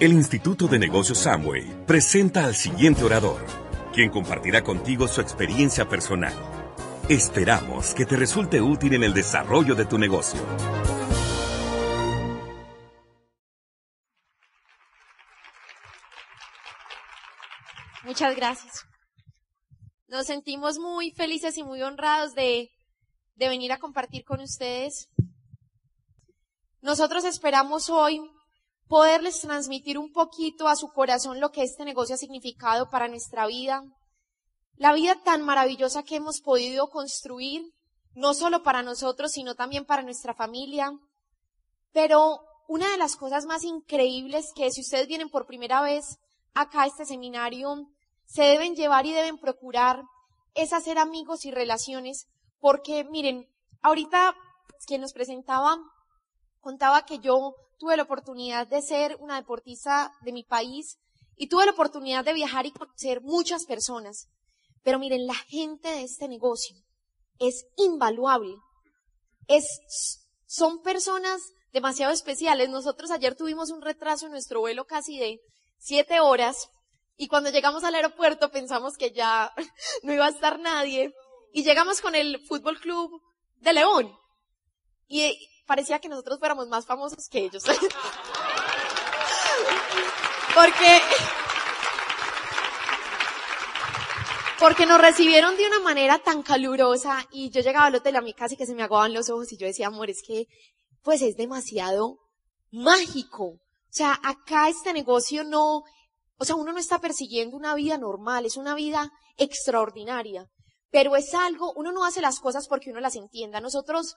El Instituto de Negocios Samway presenta al siguiente orador, quien compartirá contigo su experiencia personal. Esperamos que te resulte útil en el desarrollo de tu negocio. Muchas gracias. Nos sentimos muy felices y muy honrados de, de venir a compartir con ustedes. Nosotros esperamos hoy poderles transmitir un poquito a su corazón lo que este negocio ha significado para nuestra vida, la vida tan maravillosa que hemos podido construir, no solo para nosotros, sino también para nuestra familia. Pero una de las cosas más increíbles que si ustedes vienen por primera vez acá a este seminario, se deben llevar y deben procurar es hacer amigos y relaciones, porque miren, ahorita quien nos presentaba contaba que yo tuve la oportunidad de ser una deportista de mi país y tuve la oportunidad de viajar y conocer muchas personas. Pero miren, la gente de este negocio es invaluable. Es, son personas demasiado especiales. Nosotros ayer tuvimos un retraso en nuestro vuelo casi de siete horas y cuando llegamos al aeropuerto pensamos que ya no iba a estar nadie y llegamos con el Fútbol Club de León y parecía que nosotros fuéramos más famosos que ellos. Porque porque nos recibieron de una manera tan calurosa y yo llegaba al hotel a mí casi que se me aguaban los ojos y yo decía, amor, es que pues es demasiado mágico. O sea, acá este negocio no, o sea, uno no está persiguiendo una vida normal, es una vida extraordinaria. Pero es algo, uno no hace las cosas porque uno las entienda. Nosotros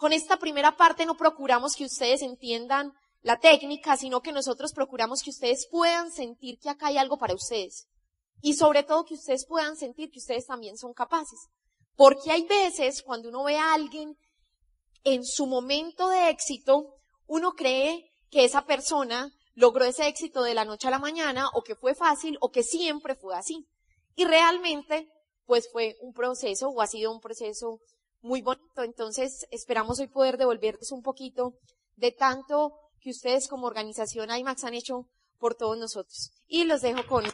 con esta primera parte no procuramos que ustedes entiendan la técnica, sino que nosotros procuramos que ustedes puedan sentir que acá hay algo para ustedes. Y sobre todo que ustedes puedan sentir que ustedes también son capaces. Porque hay veces cuando uno ve a alguien en su momento de éxito, uno cree que esa persona logró ese éxito de la noche a la mañana o que fue fácil o que siempre fue así. Y realmente, pues fue un proceso o ha sido un proceso muy bonito. Entonces, esperamos hoy poder devolverles un poquito de tanto que ustedes como organización IMAX han hecho por todos nosotros. Y los dejo con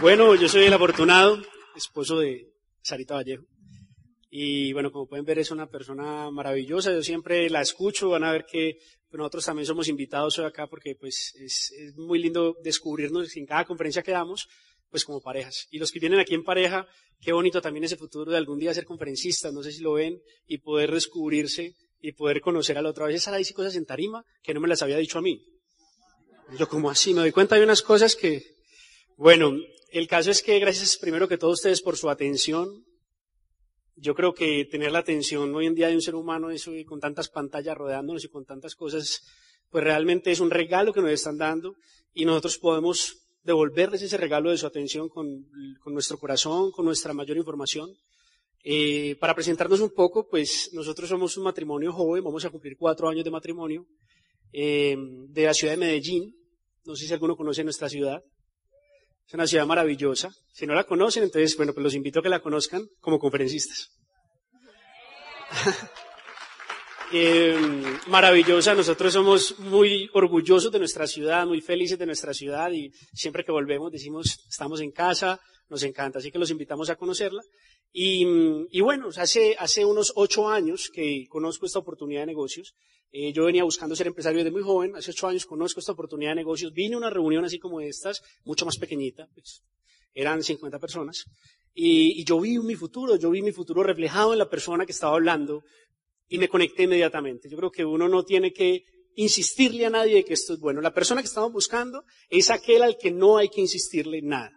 bueno, yo soy el afortunado, esposo de Sarita Vallejo. Y bueno, como pueden ver, es una persona maravillosa. Yo siempre la escucho. Van a ver que nosotros también somos invitados hoy acá porque pues es, muy lindo descubrirnos en cada conferencia que damos, pues como parejas. Y los que vienen aquí en pareja, qué bonito también ese futuro de algún día ser conferencistas. No sé si lo ven y poder descubrirse y poder conocer al otro. A veces Sara dice cosas en tarima que no me las había dicho a mí. Yo como así, me doy cuenta de unas cosas que, bueno, el caso es que gracias primero que todos ustedes por su atención. Yo creo que tener la atención hoy en día de un ser humano, eso y con tantas pantallas rodeándonos y con tantas cosas, pues realmente es un regalo que nos están dando y nosotros podemos devolverles ese regalo de su atención con, nuestro corazón, con nuestra mayor información. Eh, para presentarnos un poco, pues nosotros somos un matrimonio joven, vamos a cumplir cuatro años de matrimonio, eh, de la ciudad de Medellín. No sé si alguno conoce nuestra ciudad. Es una ciudad maravillosa. Si no la conocen, entonces, bueno, pues los invito a que la conozcan como conferencistas. eh, maravillosa, nosotros somos muy orgullosos de nuestra ciudad, muy felices de nuestra ciudad y siempre que volvemos decimos, estamos en casa, nos encanta, así que los invitamos a conocerla. Y, bueno, hace, unos ocho años que conozco esta oportunidad de negocios. Eh, yo venía buscando ser empresario desde muy joven. Hace ocho años conozco esta oportunidad de negocios. Vine a una reunión así como estas, mucho más pequeñita. Pues, eran 50 personas. Y, y yo vi mi futuro, yo vi mi futuro reflejado en la persona que estaba hablando y me conecté inmediatamente. Yo creo que uno no tiene que insistirle a nadie de que esto es bueno. La persona que estamos buscando es aquel al que no hay que insistirle nada.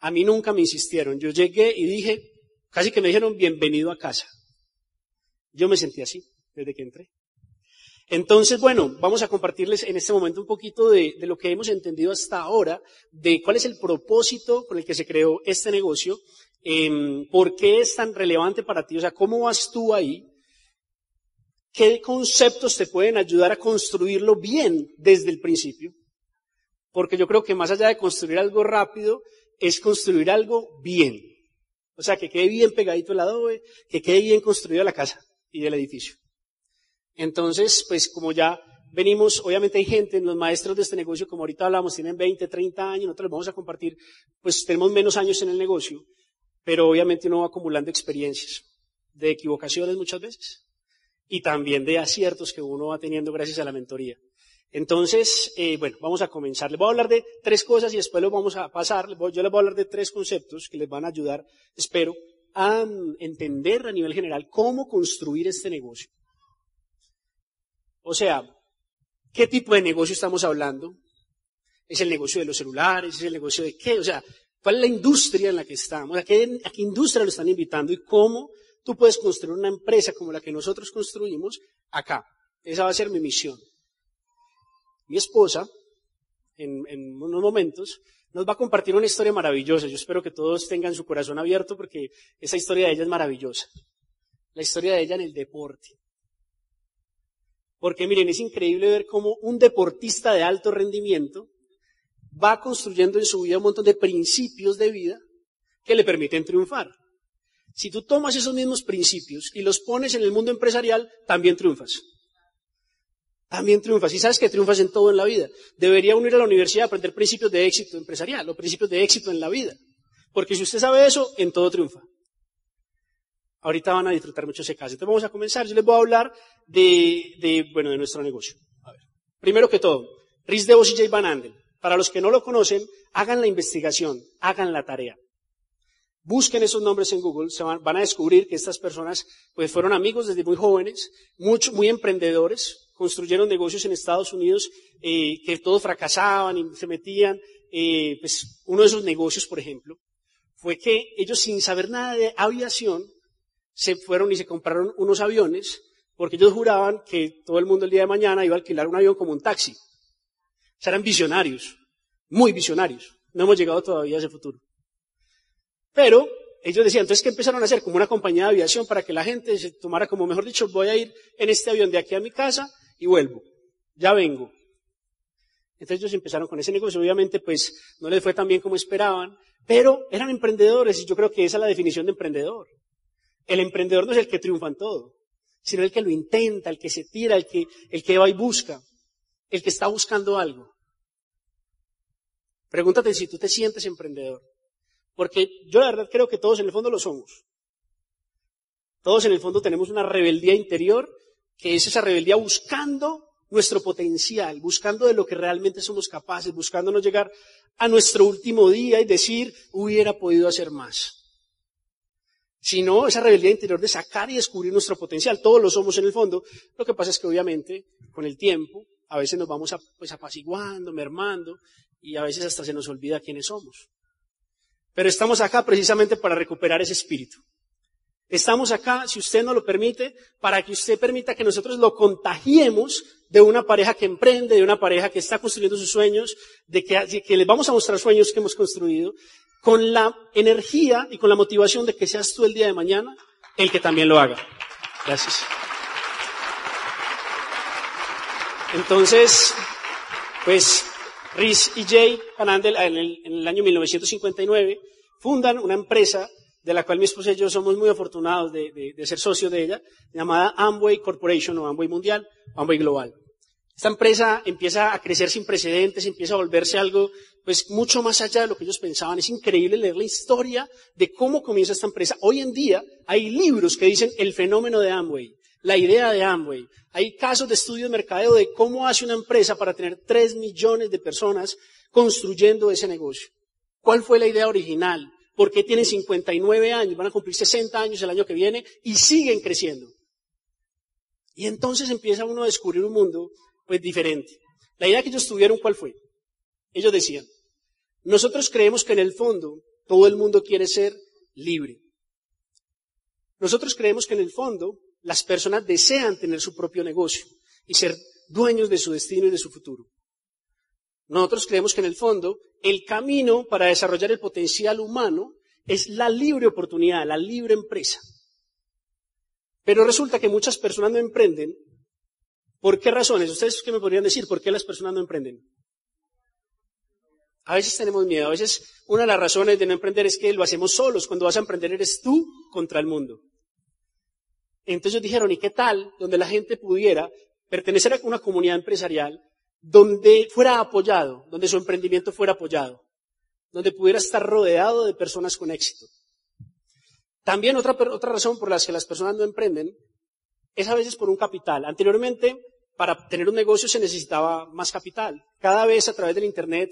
A mí nunca me insistieron. Yo llegué y dije, casi que me dijeron bienvenido a casa. Yo me sentí así desde que entré. Entonces, bueno, vamos a compartirles en este momento un poquito de, lo que hemos entendido hasta ahora, de cuál es el propósito con el que se creó este negocio, em, por qué es tan relevante para ti, o sea, cómo vas tú ahí, qué conceptos te pueden ayudar a construirlo bien desde el principio, porque yo creo que más allá de construir algo rápido, es construir algo bien. O sea, que quede bien pegadito el adobe, que quede bien construida la casa y el edificio. Entonces, pues como ya venimos, obviamente hay gente, los maestros de este negocio, como ahorita hablamos, tienen 20, 30 años, nosotros les vamos a compartir, pues tenemos menos años en el negocio, pero obviamente uno va acumulando experiencias de equivocaciones muchas veces y también de aciertos que uno va teniendo gracias a la mentoría. Entonces, eh, bueno, vamos a comenzar. Les voy a hablar de tres cosas y después lo vamos a pasar. Yo les voy a hablar de tres conceptos que les van a ayudar, espero, a entender a nivel general cómo construir este negocio. O sea, ¿qué tipo de negocio estamos hablando? ¿Es el negocio de los celulares? ¿Es el negocio de qué? O sea, ¿cuál es la industria en la que estamos? ¿A qué, a qué industria lo están invitando? ¿Y cómo tú puedes construir una empresa como la que nosotros construimos acá? Esa va a ser mi misión. Mi esposa, en, unos momentos, nos va a compartir una historia maravillosa. Yo espero que todos tengan su corazón abierto porque esa historia de ella es maravillosa. La historia de ella en el deporte. Porque miren, es increíble ver cómo un deportista de alto rendimiento va construyendo en su vida un montón de principios de vida que le permiten triunfar. Si tú tomas esos mismos principios y los pones en el mundo empresarial, también triunfas. También triunfas. Y sabes que triunfas en todo en la vida. Debería uno ir a la universidad a aprender principios de éxito empresarial o principios de éxito en la vida. Porque si usted sabe eso, en todo triunfa. Ahorita van a disfrutar mucho ese caso. Entonces vamos a comenzar. Yo les voy a hablar de, bueno, de nuestro negocio. A ver. Primero que todo, Rhys DeVos y Jay Van Andel. Para los que no lo conocen, hagan la investigación, hagan la tarea. Busquen esos nombres en Google, se van, a descubrir que estas personas pues fueron amigos desde muy jóvenes, muy emprendedores, construyeron negocios en Estados Unidos eh, que todos fracasaban y se metían. Eh, pues uno de esos negocios, por ejemplo, fue que ellos sin saber nada de aviación se fueron y se compraron unos aviones porque ellos juraban que todo el mundo el día de mañana iba a alquilar un avión como un taxi. O sea, eran visionarios, muy visionarios. No hemos llegado todavía a ese futuro. Pero ellos decían, entonces, ¿qué empezaron a hacer? Como una compañía de aviación para que la gente se tomara como, mejor dicho, voy a ir en este avión de aquí a mi casa y vuelvo. Ya vengo. Entonces ellos empezaron con ese negocio. Obviamente, pues, no les fue tan bien como esperaban, pero eran emprendedores y yo creo que esa es la definición de emprendedor. El emprendedor no es el que triunfa en todo, sino el que lo intenta, el que se tira, el que, el que va y busca, el que está buscando algo. Pregúntate si tú te sientes emprendedor. Porque yo la verdad creo que todos en el fondo lo somos. Todos en el fondo tenemos una rebeldía interior, que es esa rebeldía buscando nuestro potencial, buscando de lo que realmente somos capaces, buscando no llegar a nuestro último día y decir, hubiera podido hacer más sino esa rebeldía interior de sacar y descubrir nuestro potencial. Todos lo somos en el fondo. Lo que pasa es que obviamente con el tiempo a veces nos vamos pues, apaciguando, mermando y a veces hasta se nos olvida quiénes somos. Pero estamos acá precisamente para recuperar ese espíritu. Estamos acá, si usted no lo permite, para que usted permita que nosotros lo contagiemos de una pareja que emprende, de una pareja que está construyendo sus sueños, de que, de vamos a mostrar sueños que hemos construido, con la energía y con la motivación de que seas tú el día de mañana el que también lo haga. Gracias. Entonces, pues Rhys y Jay Van Andel en el, en el año 1959 fundan una empresa de la cual mi esposa y yo somos muy afortunados de, de, de ser socios de ella, llamada Amway Corporation o Amway Mundial, o Amway Global. Esta empresa empieza a crecer sin precedentes, empieza a volverse algo, pues, mucho más allá de lo que ellos pensaban. Es increíble leer la historia de cómo comienza esta empresa. Hoy en día hay libros que dicen el fenómeno de Amway, la idea de Amway. Hay casos de estudio de mercadeo de cómo hace una empresa para tener tres millones de personas construyendo ese negocio. ¿Cuál fue la idea original? ¿Por qué tienen 59 años? Van a cumplir 60 años el año que viene y siguen creciendo. Y entonces empieza uno a descubrir un mundo pues diferente. La idea que ellos tuvieron, ¿cuál fue? Ellos decían, nosotros creemos que en el fondo todo el mundo quiere ser libre. Nosotros creemos que en el fondo Las personas desean tener su propio negocio y ser dueños de su destino y de su futuro. Nosotros creemos que en el fondo el camino para desarrollar el potencial humano es la libre oportunidad, la libre empresa. Pero resulta que muchas personas no emprenden. ¿Por qué razones? ¿Ustedes qué me podrían decir? ¿Por qué las personas no emprenden? A veces tenemos miedo, a veces una de las razones de no emprender es que lo hacemos solos. Cuando vas a emprender eres tú contra el mundo. Entonces dijeron, ¿y qué tal donde la gente pudiera pertenecer a una comunidad empresarial donde fuera apoyado, donde su emprendimiento fuera apoyado, donde pudiera estar rodeado de personas con éxito. También otra, otra razón por la que las personas no emprenden es a veces por un capital. Anteriormente, para tener un negocio se necesitaba más capital. Cada vez a través del Internet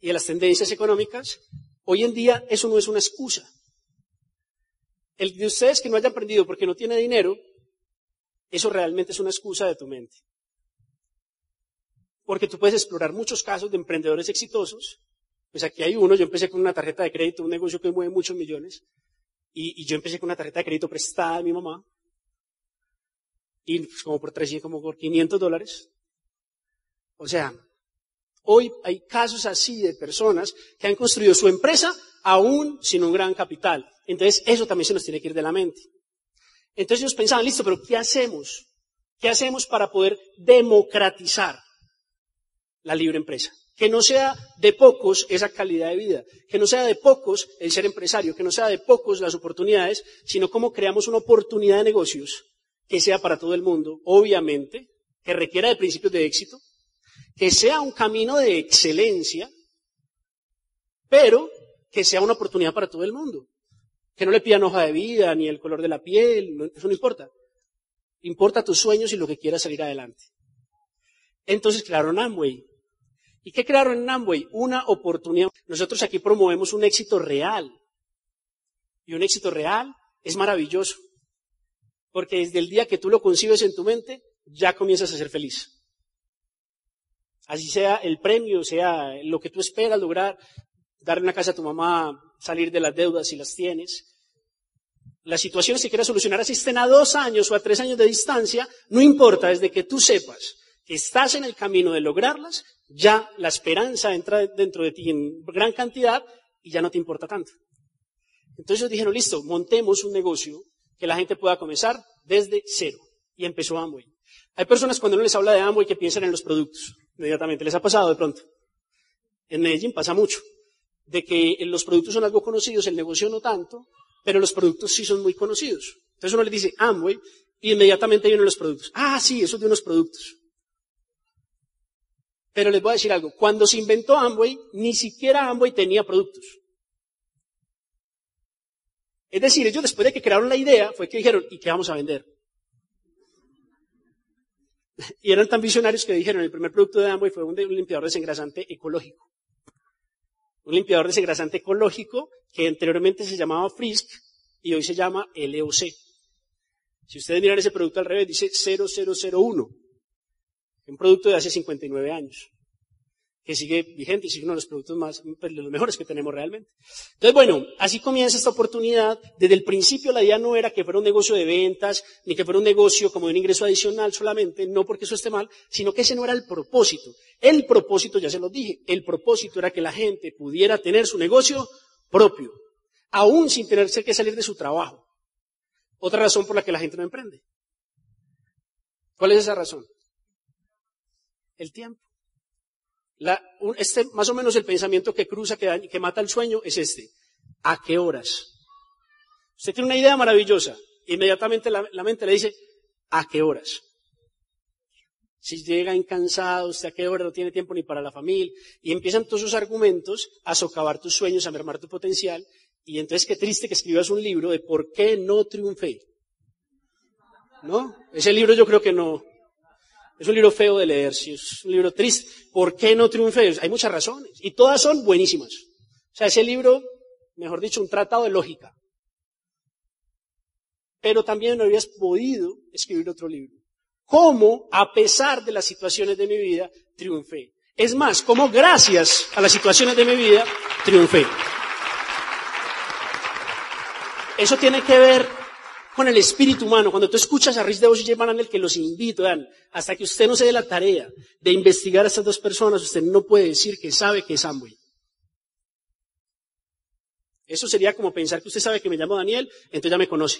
y de las tendencias económicas, hoy en día eso no es una excusa. El de ustedes que no hayan aprendido porque no tiene dinero, eso realmente es una excusa de tu mente. Porque tú puedes explorar muchos casos de emprendedores exitosos. Pues aquí hay uno, yo empecé con una tarjeta de crédito, un negocio que mueve muchos millones. Y, yo empecé con una tarjeta de crédito prestada de mi mamá. Y pues como por 300, como por 500 dólares. O sea, hoy hay casos así de personas que han construido su empresa aún sin un gran capital. Entonces, eso también se nos tiene que ir de la mente. Entonces ellos pensaban, listo, pero ¿qué hacemos? ¿Qué hacemos para poder democratizar la libre empresa. Que no sea de pocos esa calidad de vida, que no sea de pocos el ser empresario, que no sea de pocos las oportunidades, sino cómo creamos una oportunidad de negocios que sea para todo el mundo, obviamente, que requiera de principios de éxito, que sea un camino de excelencia, pero que sea una oportunidad para todo el mundo. Que no le pidan hoja de vida, ni el color de la piel, eso no importa. Importa tus sueños y lo que quieras salir adelante. Entonces crearon Amway. ¿Y qué crearon en Amway? Una oportunidad. Nosotros aquí promovemos un éxito real. Y un éxito real es maravilloso. Porque desde el día que tú lo concibes en tu mente, ya comienzas a ser feliz. Así sea el premio, sea lo que tú esperas lograr, darle una casa a tu mamá, salir de las deudas si las tienes. Las situaciones que quieras solucionar, así estén a dos años o a tres años de distancia, no importa, desde que tú sepas que estás en el camino de lograrlas, ya la esperanza entra dentro de ti en gran cantidad y ya no te importa tanto. Entonces ellos dijeron, listo, montemos un negocio que la gente pueda comenzar desde cero. Y empezó Amway. Hay personas cuando uno les habla de Amway que piensan en los productos. Inmediatamente. ¿Les ha pasado de pronto? En Medellín pasa mucho. De que los productos son algo conocidos, el negocio no tanto, pero los productos sí son muy conocidos. Entonces uno le dice Amway y inmediatamente vienen los productos. Ah, sí, eso de unos productos. Pero les voy a decir algo, cuando se inventó Amway, ni siquiera Amway tenía productos. Es decir, ellos después de que crearon la idea, fue que dijeron, ¿y qué vamos a vender? Y eran tan visionarios que dijeron, el primer producto de Amway fue un, limpiador desengrasante ecológico. Un limpiador desengrasante ecológico que anteriormente se llamaba Frisk y hoy se llama LOC. Si ustedes miran ese producto al revés, dice 0001 un producto de hace 59 años, que sigue vigente y sigue uno de los productos más, pues, de los mejores que tenemos realmente. Entonces, bueno, así comienza esta oportunidad. Desde el principio la idea no era que fuera un negocio de ventas, ni que fuera un negocio como de un ingreso adicional solamente, no porque eso esté mal, sino que ese no era el propósito. El propósito, ya se lo dije, el propósito era que la gente pudiera tener su negocio propio, aún sin tener que salir de su trabajo. Otra razón por la que la gente no emprende. ¿Cuál es esa razón? el tiempo. Este, más o menos el pensamiento que cruza, que, que mata el sueño, es este. ¿A qué horas? Usted tiene una idea maravillosa. Inmediatamente la, mente le dice, ¿a qué horas? Si llega incansado, usted a qué hora no tiene tiempo ni para la familia, y empiezan todos esos argumentos a socavar tus sueños, a mermar tu potencial, y entonces qué triste que escribas un libro de por qué no triunfé. ¿No? Ese libro yo creo que no, es un libro feo de leer, sí, es un libro triste. ¿Por qué no triunfe? Hay muchas razones. Y todas son buenísimas. O sea, ese libro, mejor dicho, un tratado de lógica. Pero también no habías podido escribir otro libro. ¿Cómo, a pesar de las situaciones de mi vida, triunfé? Es más, cómo gracias a las situaciones de mi vida, triunfé. Eso tiene que ver con el espíritu humano. Cuando tú escuchas a Rich DeVos y Jay Van que los invito, vean, hasta que usted no se dé la tarea de investigar a estas dos personas, usted no puede decir que sabe que es Amway. Eso sería como pensar que usted sabe que me llamo Daniel, entonces ya me conoce.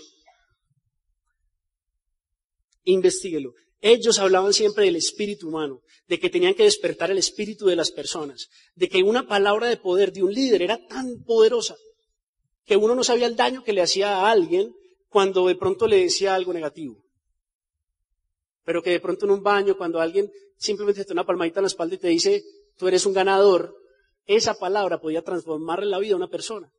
Investíguelo. Ellos hablaban siempre del espíritu humano, de que tenían que despertar el espíritu de las personas, de que una palabra de poder de un líder era tan poderosa que uno no sabía el daño que le hacía a alguien cuando de pronto le decía algo negativo. Pero que de pronto en un baño, cuando alguien simplemente te da una palmadita en la espalda y te dice, tú eres un ganador, esa palabra podía transformarle la vida a una persona.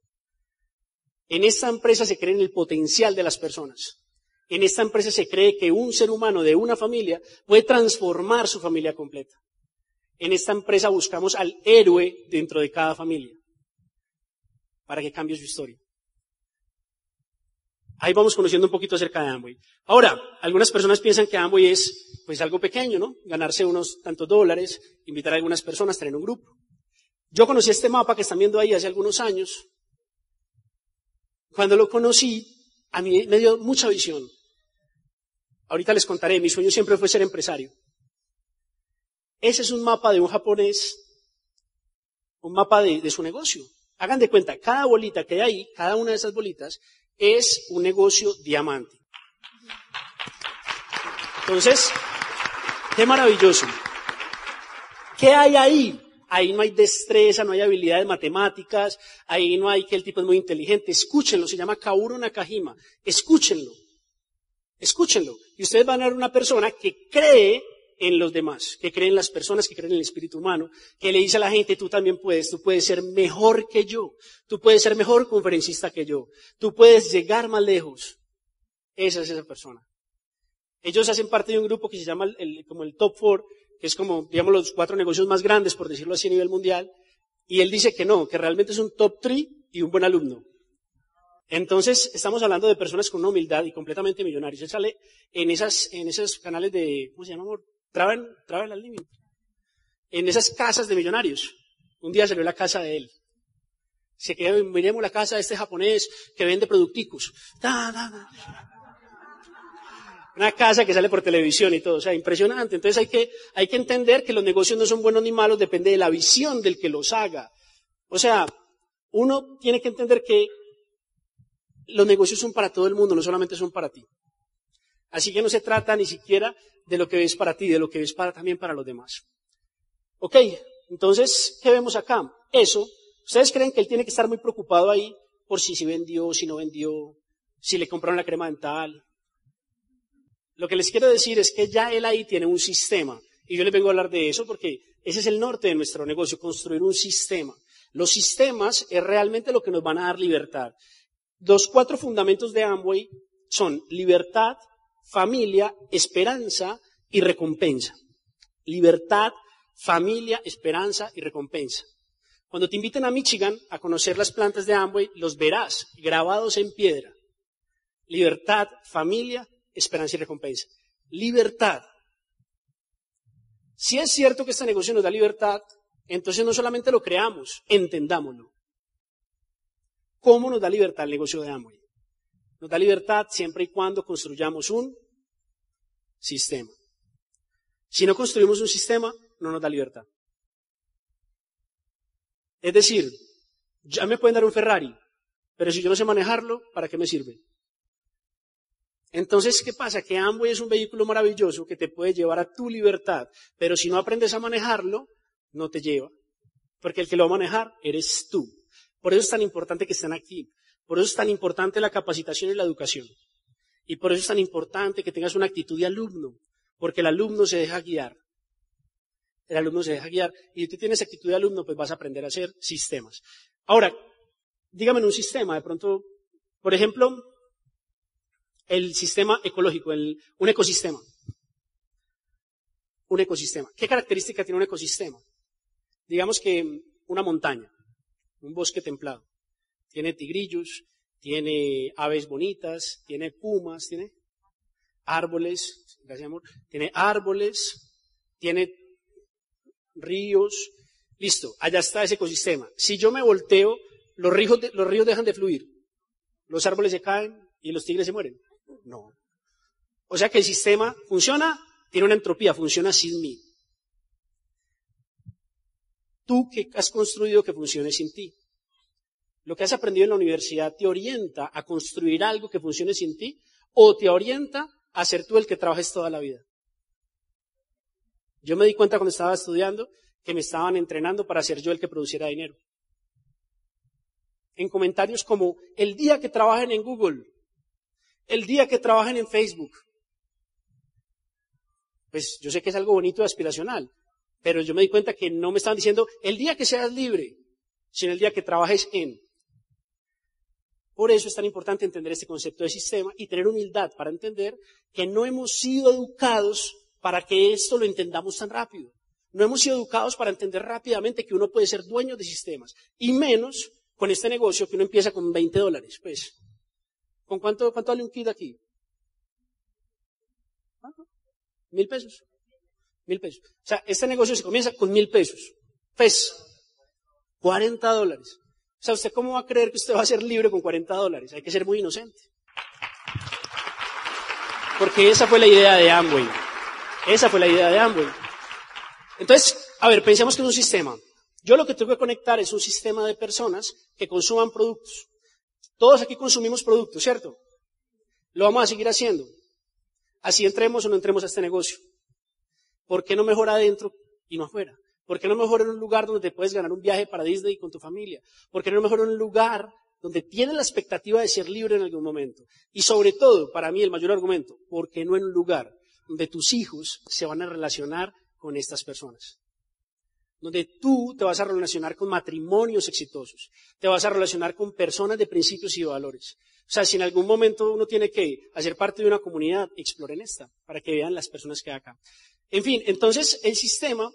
En esta empresa se cree en el potencial de las personas. En esta empresa se cree que un ser humano de una familia puede transformar su familia completa. En esta empresa buscamos al héroe dentro de cada familia para que cambie su historia. Ahí vamos conociendo un poquito acerca de Amway. Ahora, algunas personas piensan que Amway es pues algo pequeño, ¿no? Ganarse unos tantos dólares, invitar a algunas personas, tener un grupo. Yo conocí este mapa que están viendo ahí hace algunos años. Cuando lo conocí, a mí me dio mucha visión. Ahorita les contaré, mi sueño siempre fue ser empresario. Ese es un mapa de un japonés, un mapa de, su negocio. Hagan de cuenta, cada bolita que hay ahí, cada una de esas bolitas, es un negocio diamante. Entonces, qué maravilloso. ¿Qué hay ahí? Ahí no hay destreza, no hay habilidades matemáticas, ahí no hay que el tipo es muy inteligente. Escúchenlo, se llama Kauro Nakajima. Escúchenlo. Escúchenlo. Y ustedes van a ver una persona que cree en los demás, que cree en las personas, que creen en el espíritu humano, que le dice a la gente, tú también puedes, tú puedes ser mejor que yo, tú puedes ser mejor conferencista que yo, tú puedes llegar más lejos. Esa es esa persona. Ellos hacen parte de un grupo que se llama el, como el Top Four, que es como, digamos, los cuatro negocios más grandes, por decirlo así, a nivel mundial. Y él dice que no, que realmente es un top three y un buen alumno. Entonces, estamos hablando de personas con humildad y completamente millonarios. Él sale en esas, en esos canales de, ¿cómo se llama, amor? Travel al límite. En esas casas de millonarios. Un día salió la casa de él. Se quedó, miremos la casa de este japonés que vende producticos. Una casa que sale por televisión y todo, o sea, impresionante. Entonces hay que, hay que entender que los negocios no son buenos ni malos, depende de la visión del que los haga. O sea, uno tiene que entender que los negocios son para todo el mundo, no solamente son para ti. Así que no se trata ni siquiera de lo que ves para ti, de lo que ves para, también para los demás. Ok, entonces, ¿qué vemos acá? Eso, ¿ustedes creen que él tiene que estar muy preocupado ahí por si se vendió, si no vendió, si le compraron la crema dental? Lo que les quiero decir es que ya él ahí tiene un sistema. Y yo les vengo a hablar de eso porque ese es el norte de nuestro negocio, construir un sistema. Los sistemas es realmente lo que nos van a dar libertad. Los cuatro fundamentos de Amway son libertad, familia, esperanza y recompensa. Libertad, familia, esperanza y recompensa. Cuando te inviten a Michigan a conocer las plantas de Amway, los verás grabados en piedra. Libertad, familia, esperanza y recompensa. Libertad. Si es cierto que este negocio nos da libertad, entonces no solamente lo creamos, entendámoslo. ¿Cómo nos da libertad el negocio de Amway? Nos da libertad siempre y cuando construyamos un sistema. Si no construimos un sistema, no nos da libertad. Es decir, ya me pueden dar un Ferrari, pero si yo no sé manejarlo, ¿para qué me sirve? Entonces, ¿qué pasa? Que Amway es un vehículo maravilloso que te puede llevar a tu libertad, pero si no aprendes a manejarlo, no te lleva. Porque el que lo va a manejar eres tú. Por eso es tan importante que estén aquí. Por eso es tan importante la capacitación y la educación. Y por eso es tan importante que tengas una actitud de alumno, porque el alumno se deja guiar. El alumno se deja guiar. Y si tú tienes actitud de alumno, pues vas a aprender a hacer sistemas. Ahora, dígame en un sistema, de pronto, por ejemplo, el sistema ecológico, un ecosistema. Un ecosistema. ¿Qué característica tiene un ecosistema? Digamos que una montaña un bosque templado. Tiene tigrillos, tiene aves bonitas, tiene pumas, tiene árboles, gracias amor, tiene árboles, tiene ríos, listo, allá está ese ecosistema. Si yo me volteo, los ríos, los ríos dejan de fluir, los árboles se caen y los tigres se mueren. No. O sea que el sistema funciona, tiene una entropía, funciona sin mí. Tú que has construido que funcione sin ti. Lo que has aprendido en la universidad te orienta a construir algo que funcione sin ti o te orienta a ser tú el que trabajes toda la vida. Yo me di cuenta cuando estaba estudiando que me estaban entrenando para ser yo el que produciera dinero. En comentarios como, el día que trabajen en Google, el día que trabajen en Facebook. Pues yo sé que es algo bonito y aspiracional, pero yo me di cuenta que no me estaban diciendo, el día que seas libre, sino el día que trabajes en. Por eso es tan importante entender este concepto de sistema y tener humildad para entender que no hemos sido educados para que esto lo entendamos tan rápido. No hemos sido educados para entender rápidamente que uno puede ser dueño de sistemas. Y menos con este negocio que uno empieza con 20 dólares. Pues, ¿con cuánto, cuánto vale un kit aquí? Mil pesos. Mil pesos. O sea, este negocio se comienza con mil pesos. Pues, 40 dólares. O sea, ¿usted cómo va a creer que usted va a ser libre con 40 dólares? Hay que ser muy inocente. Porque esa fue la idea de Amway. Esa fue la idea de Amway. Entonces, a ver, pensemos que es un sistema. Yo lo que tengo que conectar es un sistema de personas que consuman productos. Todos aquí consumimos productos, ¿cierto? Lo vamos a seguir haciendo. Así entremos o no entremos a este negocio. ¿Por qué no mejor adentro y no afuera? ¿Por qué no mejor en un lugar donde te puedes ganar un viaje para Disney con tu familia? ¿Por qué no mejor en un lugar donde tienes la expectativa de ser libre en algún momento? Y sobre todo, para mí el mayor argumento, ¿por qué no en un lugar donde tus hijos se van a relacionar con estas personas? Donde tú te vas a relacionar con matrimonios exitosos, te vas a relacionar con personas de principios y valores. O sea, si en algún momento uno tiene que hacer parte de una comunidad, exploren esta, para que vean las personas que hay acá. En fin, entonces el sistema,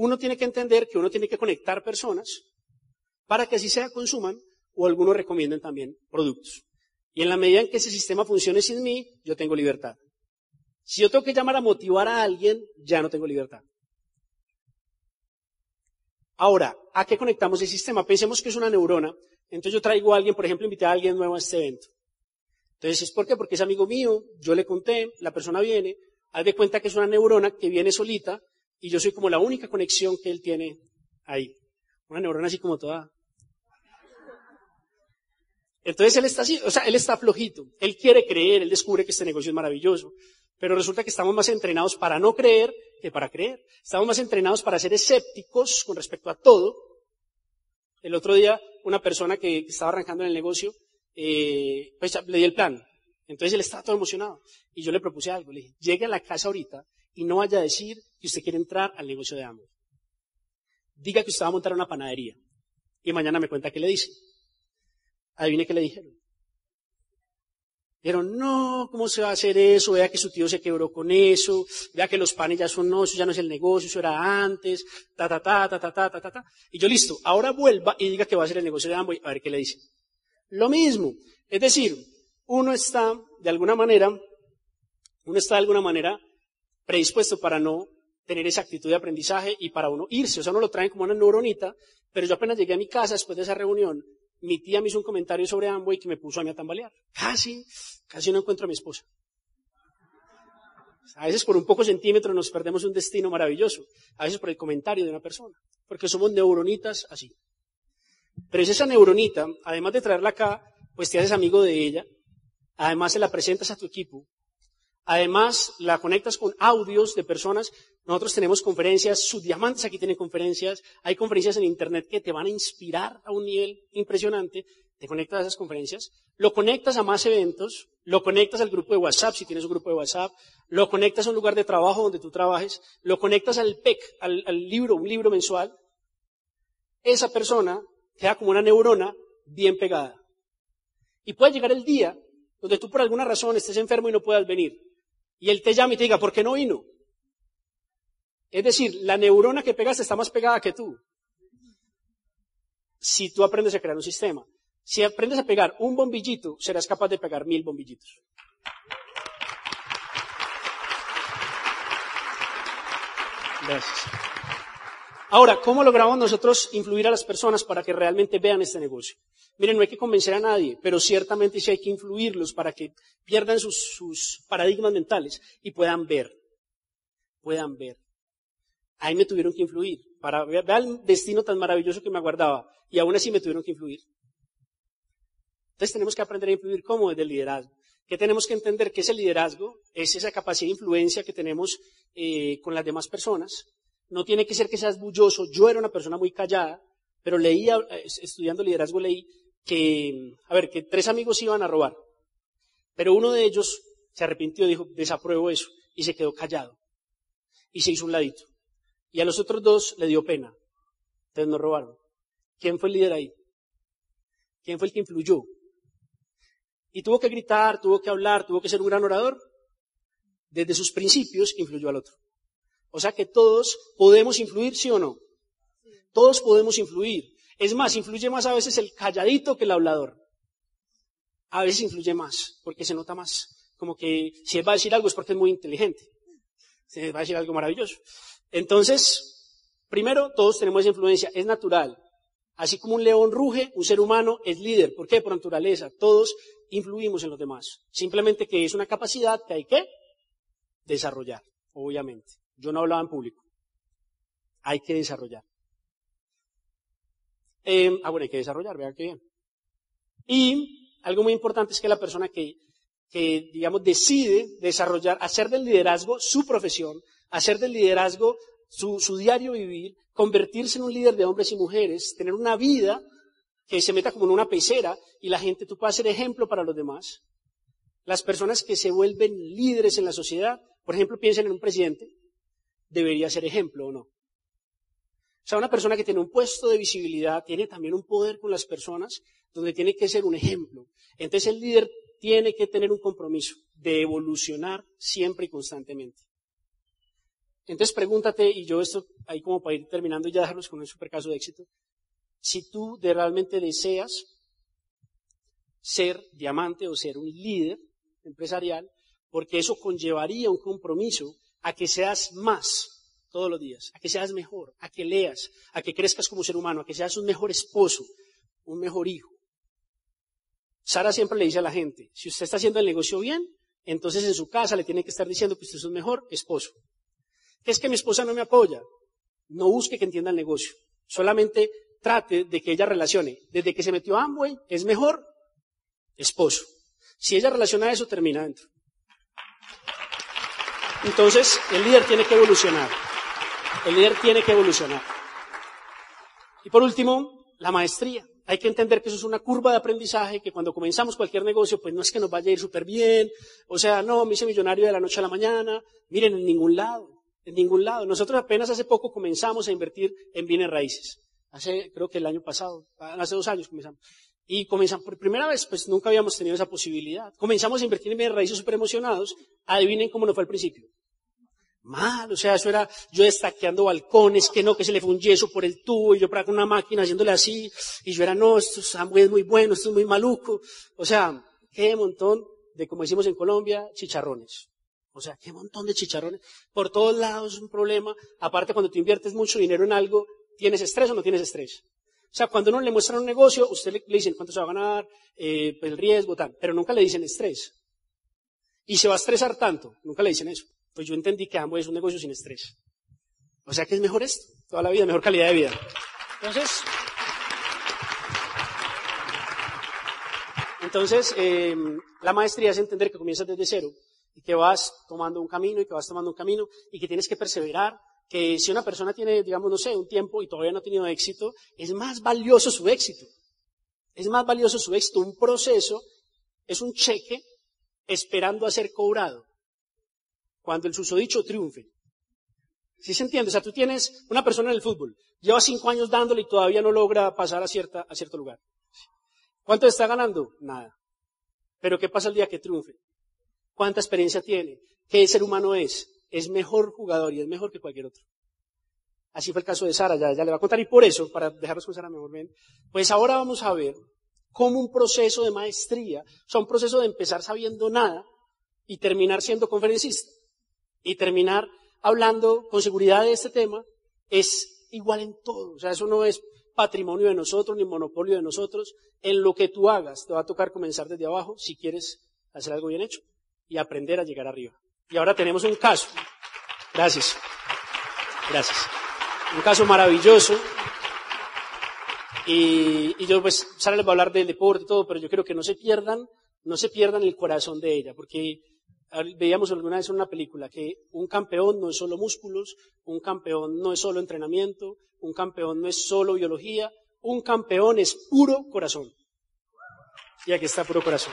uno tiene que entender que uno tiene que conectar personas para que así sea consuman o algunos recomienden también productos. Y en la medida en que ese sistema funcione sin mí, yo tengo libertad. Si yo tengo que llamar a motivar a alguien, ya no tengo libertad. Ahora, ¿a qué conectamos el sistema? Pensemos que es una neurona. Entonces yo traigo a alguien, por ejemplo, invité a alguien nuevo a este evento. Entonces, ¿por qué? Porque es amigo mío, yo le conté, la persona viene, haz de cuenta que es una neurona que viene solita y yo soy como la única conexión que él tiene ahí. Una neurona así como toda. Entonces él está así, o sea, él está flojito. Él quiere creer, él descubre que este negocio es maravilloso. Pero resulta que estamos más entrenados para no creer que para creer. Estamos más entrenados para ser escépticos con respecto a todo. El otro día, una persona que estaba arrancando en el negocio, eh, pues le di el plan. Entonces él estaba todo emocionado. Y yo le propuse algo. Le dije, llegue a la casa ahorita y no vaya a decir que usted quiere entrar al negocio de Amway. Diga que usted va a montar una panadería. Y mañana me cuenta qué le dice. Adivine qué le dijeron. Dijeron, no, ¿cómo se va a hacer eso? Vea que su tío se quebró con eso, vea que los panes ya son, no, eso ya no es el negocio, eso era antes, ta, ta, ta, ta, ta, ta, ta, ta. Y yo, listo, ahora vuelva y diga que va a ser el negocio de Amway, a ver qué le dice. Lo mismo. Es decir, uno está, de alguna manera, uno está de alguna manera predispuesto para no tener esa actitud de aprendizaje y para uno irse. O sea, uno lo traen como una neuronita, pero yo apenas llegué a mi casa después de esa reunión, mi tía me hizo un comentario sobre Amway que me puso a mí a tambalear. Casi, casi no encuentro a mi esposa. A veces por un poco centímetro nos perdemos un destino maravilloso. A veces por el comentario de una persona. Porque somos neuronitas así. Pero es esa neuronita, además de traerla acá, pues te haces amigo de ella. Además se la presentas a tu equipo. Además la conectas con audios de personas. Nosotros tenemos conferencias, sus diamantes aquí tienen conferencias, hay conferencias en Internet que te van a inspirar a un nivel impresionante, te conectas a esas conferencias, lo conectas a más eventos, lo conectas al grupo de WhatsApp, si tienes un grupo de WhatsApp, lo conectas a un lugar de trabajo donde tú trabajes, lo conectas al PEC, al, al libro, un libro mensual, esa persona queda como una neurona bien pegada. Y puede llegar el día donde tú por alguna razón estés enfermo y no puedas venir. Y él te llama y te diga, ¿por qué no vino? Es decir, la neurona que pegaste está más pegada que tú. Si tú aprendes a crear un sistema. Si aprendes a pegar un bombillito, serás capaz de pegar mil bombillitos. Gracias. Ahora, ¿cómo logramos nosotros influir a las personas para que realmente vean este negocio? Miren, no hay que convencer a nadie, pero ciertamente sí hay que influirlos para que pierdan sus, sus paradigmas mentales y puedan ver. Puedan ver. Ahí me tuvieron que influir. Para ver el destino tan maravilloso que me aguardaba. Y aún así me tuvieron que influir. Entonces tenemos que aprender a influir como desde el liderazgo. ¿Qué tenemos que entender? Que ese liderazgo es esa capacidad de influencia que tenemos eh, con las demás personas. No tiene que ser que seas bulloso. Yo era una persona muy callada, pero leía, eh, estudiando liderazgo leí que, a ver, que tres amigos iban a robar, pero uno de ellos se arrepintió, dijo, desapruebo eso, y se quedó callado, y se hizo un ladito. Y a los otros dos le dio pena, entonces no robaron. ¿Quién fue el líder ahí? ¿Quién fue el que influyó? Y tuvo que gritar, tuvo que hablar, tuvo que ser un gran orador. Desde sus principios influyó al otro. O sea que todos podemos influir, sí o no. Todos podemos influir. Es más, influye más a veces el calladito que el hablador. A veces influye más, porque se nota más. Como que si él va a decir algo es porque es muy inteligente. Se va a decir algo maravilloso. Entonces, primero, todos tenemos esa influencia, es natural. Así como un león ruge, un ser humano es líder. ¿Por qué? Por naturaleza. Todos influimos en los demás. Simplemente que es una capacidad que hay que desarrollar, obviamente. Yo no hablaba en público. Hay que desarrollar. Eh, ah, bueno, hay que desarrollar, vean qué bien. Y algo muy importante es que la persona que, que, digamos, decide desarrollar, hacer del liderazgo su profesión, hacer del liderazgo su, su diario vivir, convertirse en un líder de hombres y mujeres, tener una vida que se meta como en una pecera y la gente, tú puedas ser ejemplo para los demás. Las personas que se vuelven líderes en la sociedad, por ejemplo, piensen en un presidente, debería ser ejemplo o no. O sea, una persona que tiene un puesto de visibilidad tiene también un poder con las personas donde tiene que ser un ejemplo. Entonces el líder tiene que tener un compromiso de evolucionar siempre y constantemente. Entonces pregúntate, y yo esto ahí como para ir terminando y ya dejarlos con un super caso de éxito, si tú realmente deseas ser diamante o ser un líder empresarial, porque eso conllevaría un compromiso a que seas más todos los días, a que seas mejor, a que leas, a que crezcas como ser humano, a que seas un mejor esposo, un mejor hijo. Sara siempre le dice a la gente, si usted está haciendo el negocio bien, entonces en su casa le tiene que estar diciendo que usted es un mejor esposo. ¿Qué es que mi esposa no me apoya? No busque que entienda el negocio. Solamente trate de que ella relacione. Desde que se metió a Amway, es mejor esposo. Si ella relaciona eso, termina dentro. Entonces, el líder tiene que evolucionar. El líder tiene que evolucionar. Y por último, la maestría. Hay que entender que eso es una curva de aprendizaje, que cuando comenzamos cualquier negocio, pues no es que nos vaya a ir súper bien, o sea, no, me hice millonario de la noche a la mañana, miren, en ningún lado, en ningún lado. Nosotros apenas hace poco comenzamos a invertir en bienes raíces. Hace, creo que el año pasado, hace dos años comenzamos. Y comenzamos, por primera vez, pues nunca habíamos tenido esa posibilidad. Comenzamos a invertir en bienes raíces súper emocionados. Adivinen cómo nos fue al principio. Mal, o sea, eso era yo destaqueando balcones, que no, que se le fue un yeso por el tubo, y yo para con una máquina haciéndole así, y yo era, no, esto es muy bueno, esto es muy maluco. O sea, qué montón de, como decimos en Colombia, chicharrones. O sea, qué montón de chicharrones. Por todos lados un problema. Aparte, cuando tú inviertes mucho dinero en algo, ¿tienes estrés o no tienes estrés? O sea, cuando uno le muestra un negocio, usted le, dicen cuánto se va a ganar, eh, el riesgo, tal, pero nunca le dicen estrés. Y se va a estresar tanto, nunca le dicen eso pues yo entendí que ambos es un negocio sin estrés. O sea que es mejor esto, toda la vida, mejor calidad de vida. Entonces, entonces eh, la maestría es entender que comienzas desde cero y que vas tomando un camino y que vas tomando un camino y que tienes que perseverar, que si una persona tiene, digamos, no sé, un tiempo y todavía no ha tenido éxito, es más valioso su éxito. Es más valioso su éxito. Un proceso es un cheque esperando a ser cobrado cuando el susodicho triunfe. ¿Sí se entiende? O sea, tú tienes una persona en el fútbol, lleva cinco años dándole y todavía no logra pasar a, cierta, a cierto lugar. ¿Cuánto está ganando? Nada. Pero ¿qué pasa el día que triunfe? ¿Cuánta experiencia tiene? ¿Qué ser humano es? Es mejor jugador y es mejor que cualquier otro. Así fue el caso de Sara, ya, ya le va a contar. Y por eso, para dejarlos con Sara mejor bien, pues ahora vamos a ver cómo un proceso de maestría, o sea, un proceso de empezar sabiendo nada y terminar siendo conferencista y terminar hablando con seguridad de este tema es igual en todo. O sea, eso no es patrimonio de nosotros ni monopolio de nosotros. En lo que tú hagas, te va a tocar comenzar desde abajo si quieres hacer algo bien hecho y aprender a llegar arriba. Y ahora tenemos un caso. Gracias. Gracias. Un caso maravilloso. Y, y yo pues, Sara les va a hablar del deporte y todo, pero yo creo que no se pierdan, no se pierdan el corazón de ella, porque veíamos alguna vez en una película que un campeón no es solo músculos, un campeón no es solo entrenamiento, un campeón no es solo biología, un campeón es puro corazón. Y aquí está puro corazón.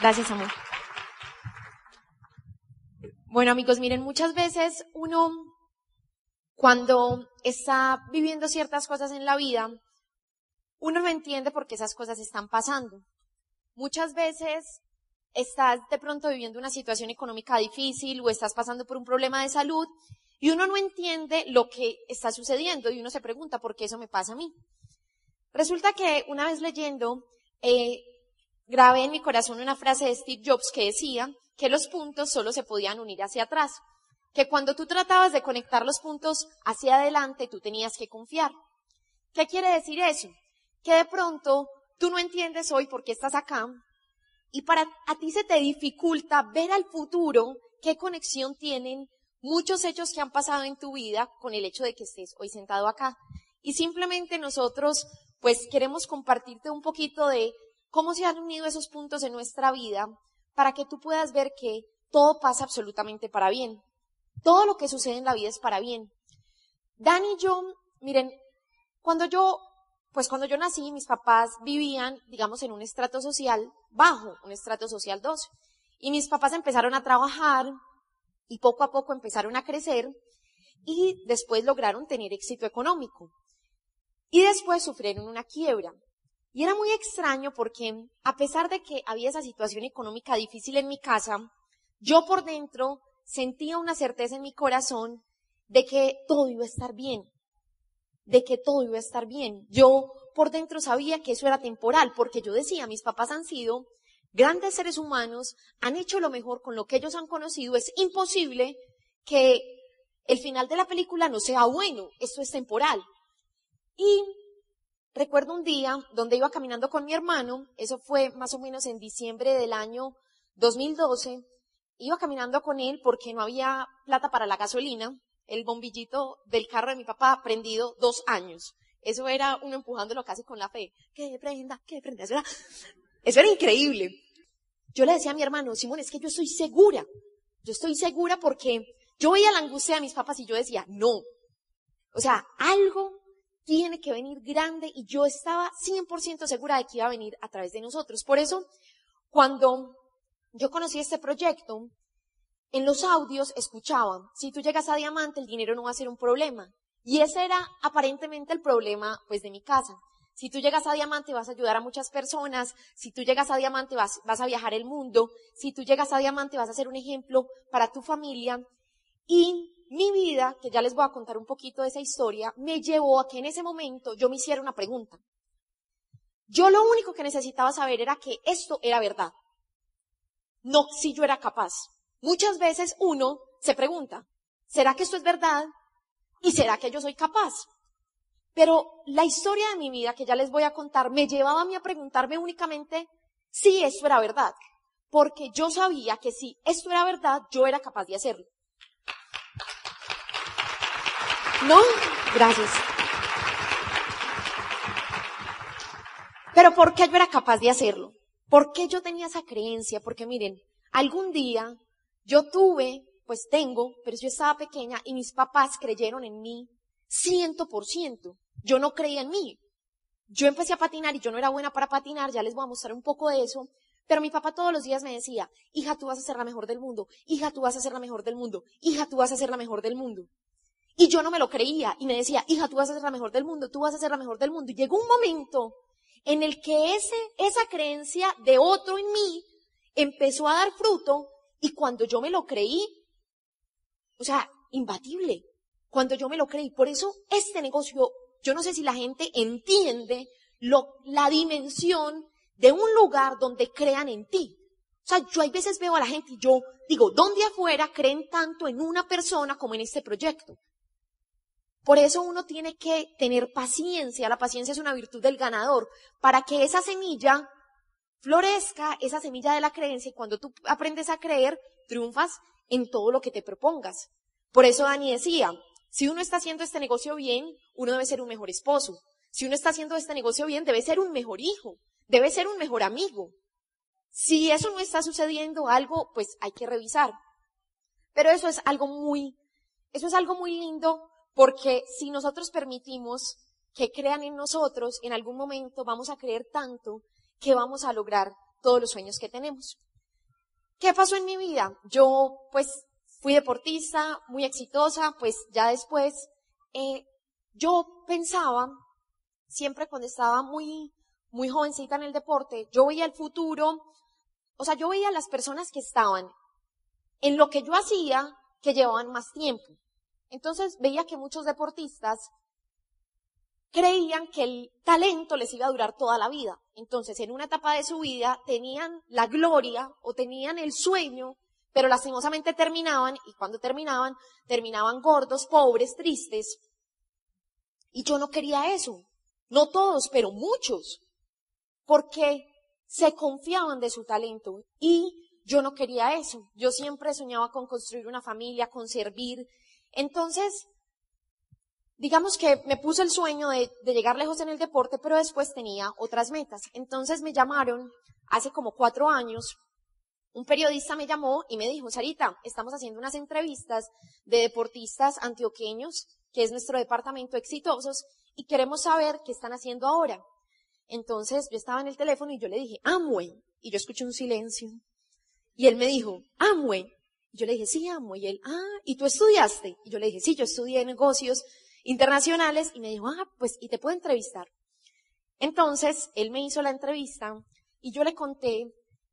Gracias, amor. Bueno, amigos, miren, muchas veces uno, cuando está viviendo ciertas cosas en la vida, uno no entiende por qué esas cosas están pasando. Muchas veces estás de pronto viviendo una situación económica difícil o estás pasando por un problema de salud y uno no entiende lo que está sucediendo y uno se pregunta por qué eso me pasa a mí. Resulta que una vez leyendo, eh, grabé en mi corazón una frase de Steve Jobs que decía que los puntos solo se podían unir hacia atrás, que cuando tú tratabas de conectar los puntos hacia adelante tú tenías que confiar. ¿Qué quiere decir eso? Que de pronto tú no entiendes hoy por qué estás acá y para a ti se te dificulta ver al futuro qué conexión tienen muchos hechos que han pasado en tu vida con el hecho de que estés hoy sentado acá. Y simplemente nosotros pues queremos compartirte un poquito de cómo se han unido esos puntos en nuestra vida para que tú puedas ver que todo pasa absolutamente para bien. Todo lo que sucede en la vida es para bien. Dan y yo, miren, cuando yo, pues cuando yo nací, mis papás vivían, digamos, en un estrato social bajo, un estrato social 2. Y mis papás empezaron a trabajar y poco a poco empezaron a crecer y después lograron tener éxito económico. Y después sufrieron una quiebra. Y era muy extraño porque a pesar de que había esa situación económica difícil en mi casa, yo por dentro sentía una certeza en mi corazón de que todo iba a estar bien, de que todo iba a estar bien. Yo por dentro sabía que eso era temporal, porque yo decía, mis papás han sido grandes seres humanos, han hecho lo mejor con lo que ellos han conocido, es imposible que el final de la película no sea bueno, esto es temporal. Y Recuerdo un día donde iba caminando con mi hermano, eso fue más o menos en diciembre del año 2012, iba caminando con él porque no había plata para la gasolina, el bombillito del carro de mi papá prendido dos años. Eso era uno empujándolo casi con la fe. Que prenda, que prenda. Eso era, eso era increíble. Yo le decía a mi hermano, Simón, es que yo estoy segura. Yo estoy segura porque yo veía la angustia de mis papás y yo decía, no. O sea, algo tiene que venir grande y yo estaba 100% segura de que iba a venir a través de nosotros. Por eso, cuando yo conocí este proyecto, en los audios escuchaba, si tú llegas a diamante, el dinero no va a ser un problema. Y ese era aparentemente el problema, pues, de mi casa. Si tú llegas a diamante vas a ayudar a muchas personas, si tú llegas a diamante vas, vas a viajar el mundo, si tú llegas a diamante vas a ser un ejemplo para tu familia. Y mi vida, que ya les voy a contar un poquito de esa historia, me llevó a que en ese momento yo me hiciera una pregunta. Yo lo único que necesitaba saber era que esto era verdad. No si yo era capaz. Muchas veces uno se pregunta, ¿será que esto es verdad? ¿Y será que yo soy capaz? Pero la historia de mi vida que ya les voy a contar me llevaba a mí a preguntarme únicamente si esto era verdad. Porque yo sabía que si esto era verdad, yo era capaz de hacerlo. No, gracias. Pero ¿por qué yo era capaz de hacerlo? ¿Por qué yo tenía esa creencia? Porque miren, algún día yo tuve, pues tengo, pero yo estaba pequeña y mis papás creyeron en mí ciento por ciento. Yo no creía en mí. Yo empecé a patinar y yo no era buena para patinar, ya les voy a mostrar un poco de eso. Pero mi papá todos los días me decía, hija, tú vas a ser la mejor del mundo, hija, tú vas a ser la mejor del mundo, hija, tú vas a ser la mejor del mundo. Y yo no me lo creía y me decía, hija, tú vas a ser la mejor del mundo, tú vas a ser la mejor del mundo. Y llegó un momento en el que ese, esa creencia de otro en mí empezó a dar fruto y cuando yo me lo creí, o sea, imbatible, cuando yo me lo creí. Por eso este negocio, yo no sé si la gente entiende lo, la dimensión de un lugar donde crean en ti. O sea, yo hay veces veo a la gente y yo digo, ¿dónde afuera creen tanto en una persona como en este proyecto? Por eso uno tiene que tener paciencia. La paciencia es una virtud del ganador. Para que esa semilla florezca, esa semilla de la creencia, y cuando tú aprendes a creer, triunfas en todo lo que te propongas. Por eso Dani decía, si uno está haciendo este negocio bien, uno debe ser un mejor esposo. Si uno está haciendo este negocio bien, debe ser un mejor hijo, debe ser un mejor amigo. Si eso no está sucediendo algo, pues hay que revisar. Pero eso es algo muy, eso es algo muy lindo porque si nosotros permitimos que crean en nosotros, en algún momento vamos a creer tanto que vamos a lograr todos los sueños que tenemos. ¿Qué pasó en mi vida? Yo, pues, fui deportista, muy exitosa, pues ya después, eh, yo pensaba, siempre cuando estaba muy, muy jovencita en el deporte, yo veía el futuro, o sea, yo veía las personas que estaban en lo que yo hacía que llevaban más tiempo. Entonces veía que muchos deportistas creían que el talento les iba a durar toda la vida. Entonces, en una etapa de su vida tenían la gloria o tenían el sueño, pero lastimosamente terminaban, y cuando terminaban, terminaban gordos, pobres, tristes. Y yo no quería eso. No todos, pero muchos. Porque se confiaban de su talento. Y yo no quería eso. Yo siempre soñaba con construir una familia, con servir, entonces, digamos que me puse el sueño de, llegar lejos en el deporte, pero después tenía otras metas. Entonces me llamaron hace como cuatro años, un periodista me llamó y me dijo, Sarita, estamos haciendo unas entrevistas de deportistas antioqueños, que es nuestro departamento exitosos, y queremos saber qué están haciendo ahora. Entonces yo estaba en el teléfono y yo le dije, Amway. Y yo escuché un silencio. Y él me dijo, Amway. Yo le dije, sí, amo. Y él, ah, ¿y tú estudiaste? Y yo le dije, sí, yo estudié negocios internacionales. Y me dijo, ah, pues, ¿y te puedo entrevistar? Entonces, él me hizo la entrevista y yo le conté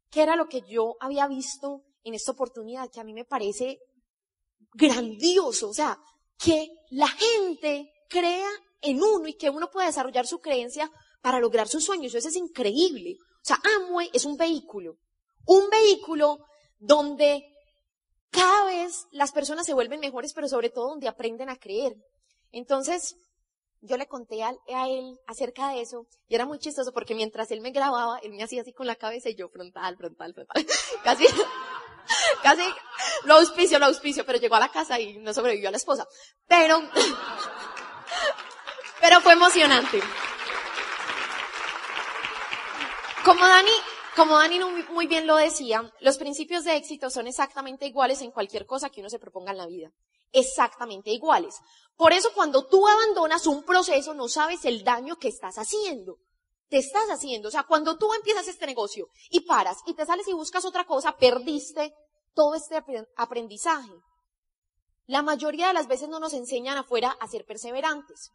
qué era lo que yo había visto en esta oportunidad, que a mí me parece grandioso. O sea, que la gente crea en uno y que uno pueda desarrollar su creencia para lograr sus sueños. Eso es increíble. O sea, Amway es un vehículo. Un vehículo donde cada vez las personas se vuelven mejores, pero sobre todo donde aprenden a creer. Entonces, yo le conté a, él acerca de eso y era muy chistoso porque mientras él me grababa, él me hacía así con la cabeza y yo frontal, frontal, frontal. casi, casi lo auspicio, lo auspicio, pero llegó a la casa y no sobrevivió a la esposa. Pero, pero fue emocionante. Como Dani como Dani muy bien lo decía, los principios de éxito son exactamente iguales en cualquier cosa que uno se proponga en la vida. Exactamente iguales. Por eso cuando tú abandonas un proceso no sabes el daño que estás haciendo. Te estás haciendo. O sea, cuando tú empiezas este negocio y paras y te sales y buscas otra cosa, perdiste todo este aprendizaje. La mayoría de las veces no nos enseñan afuera a ser perseverantes.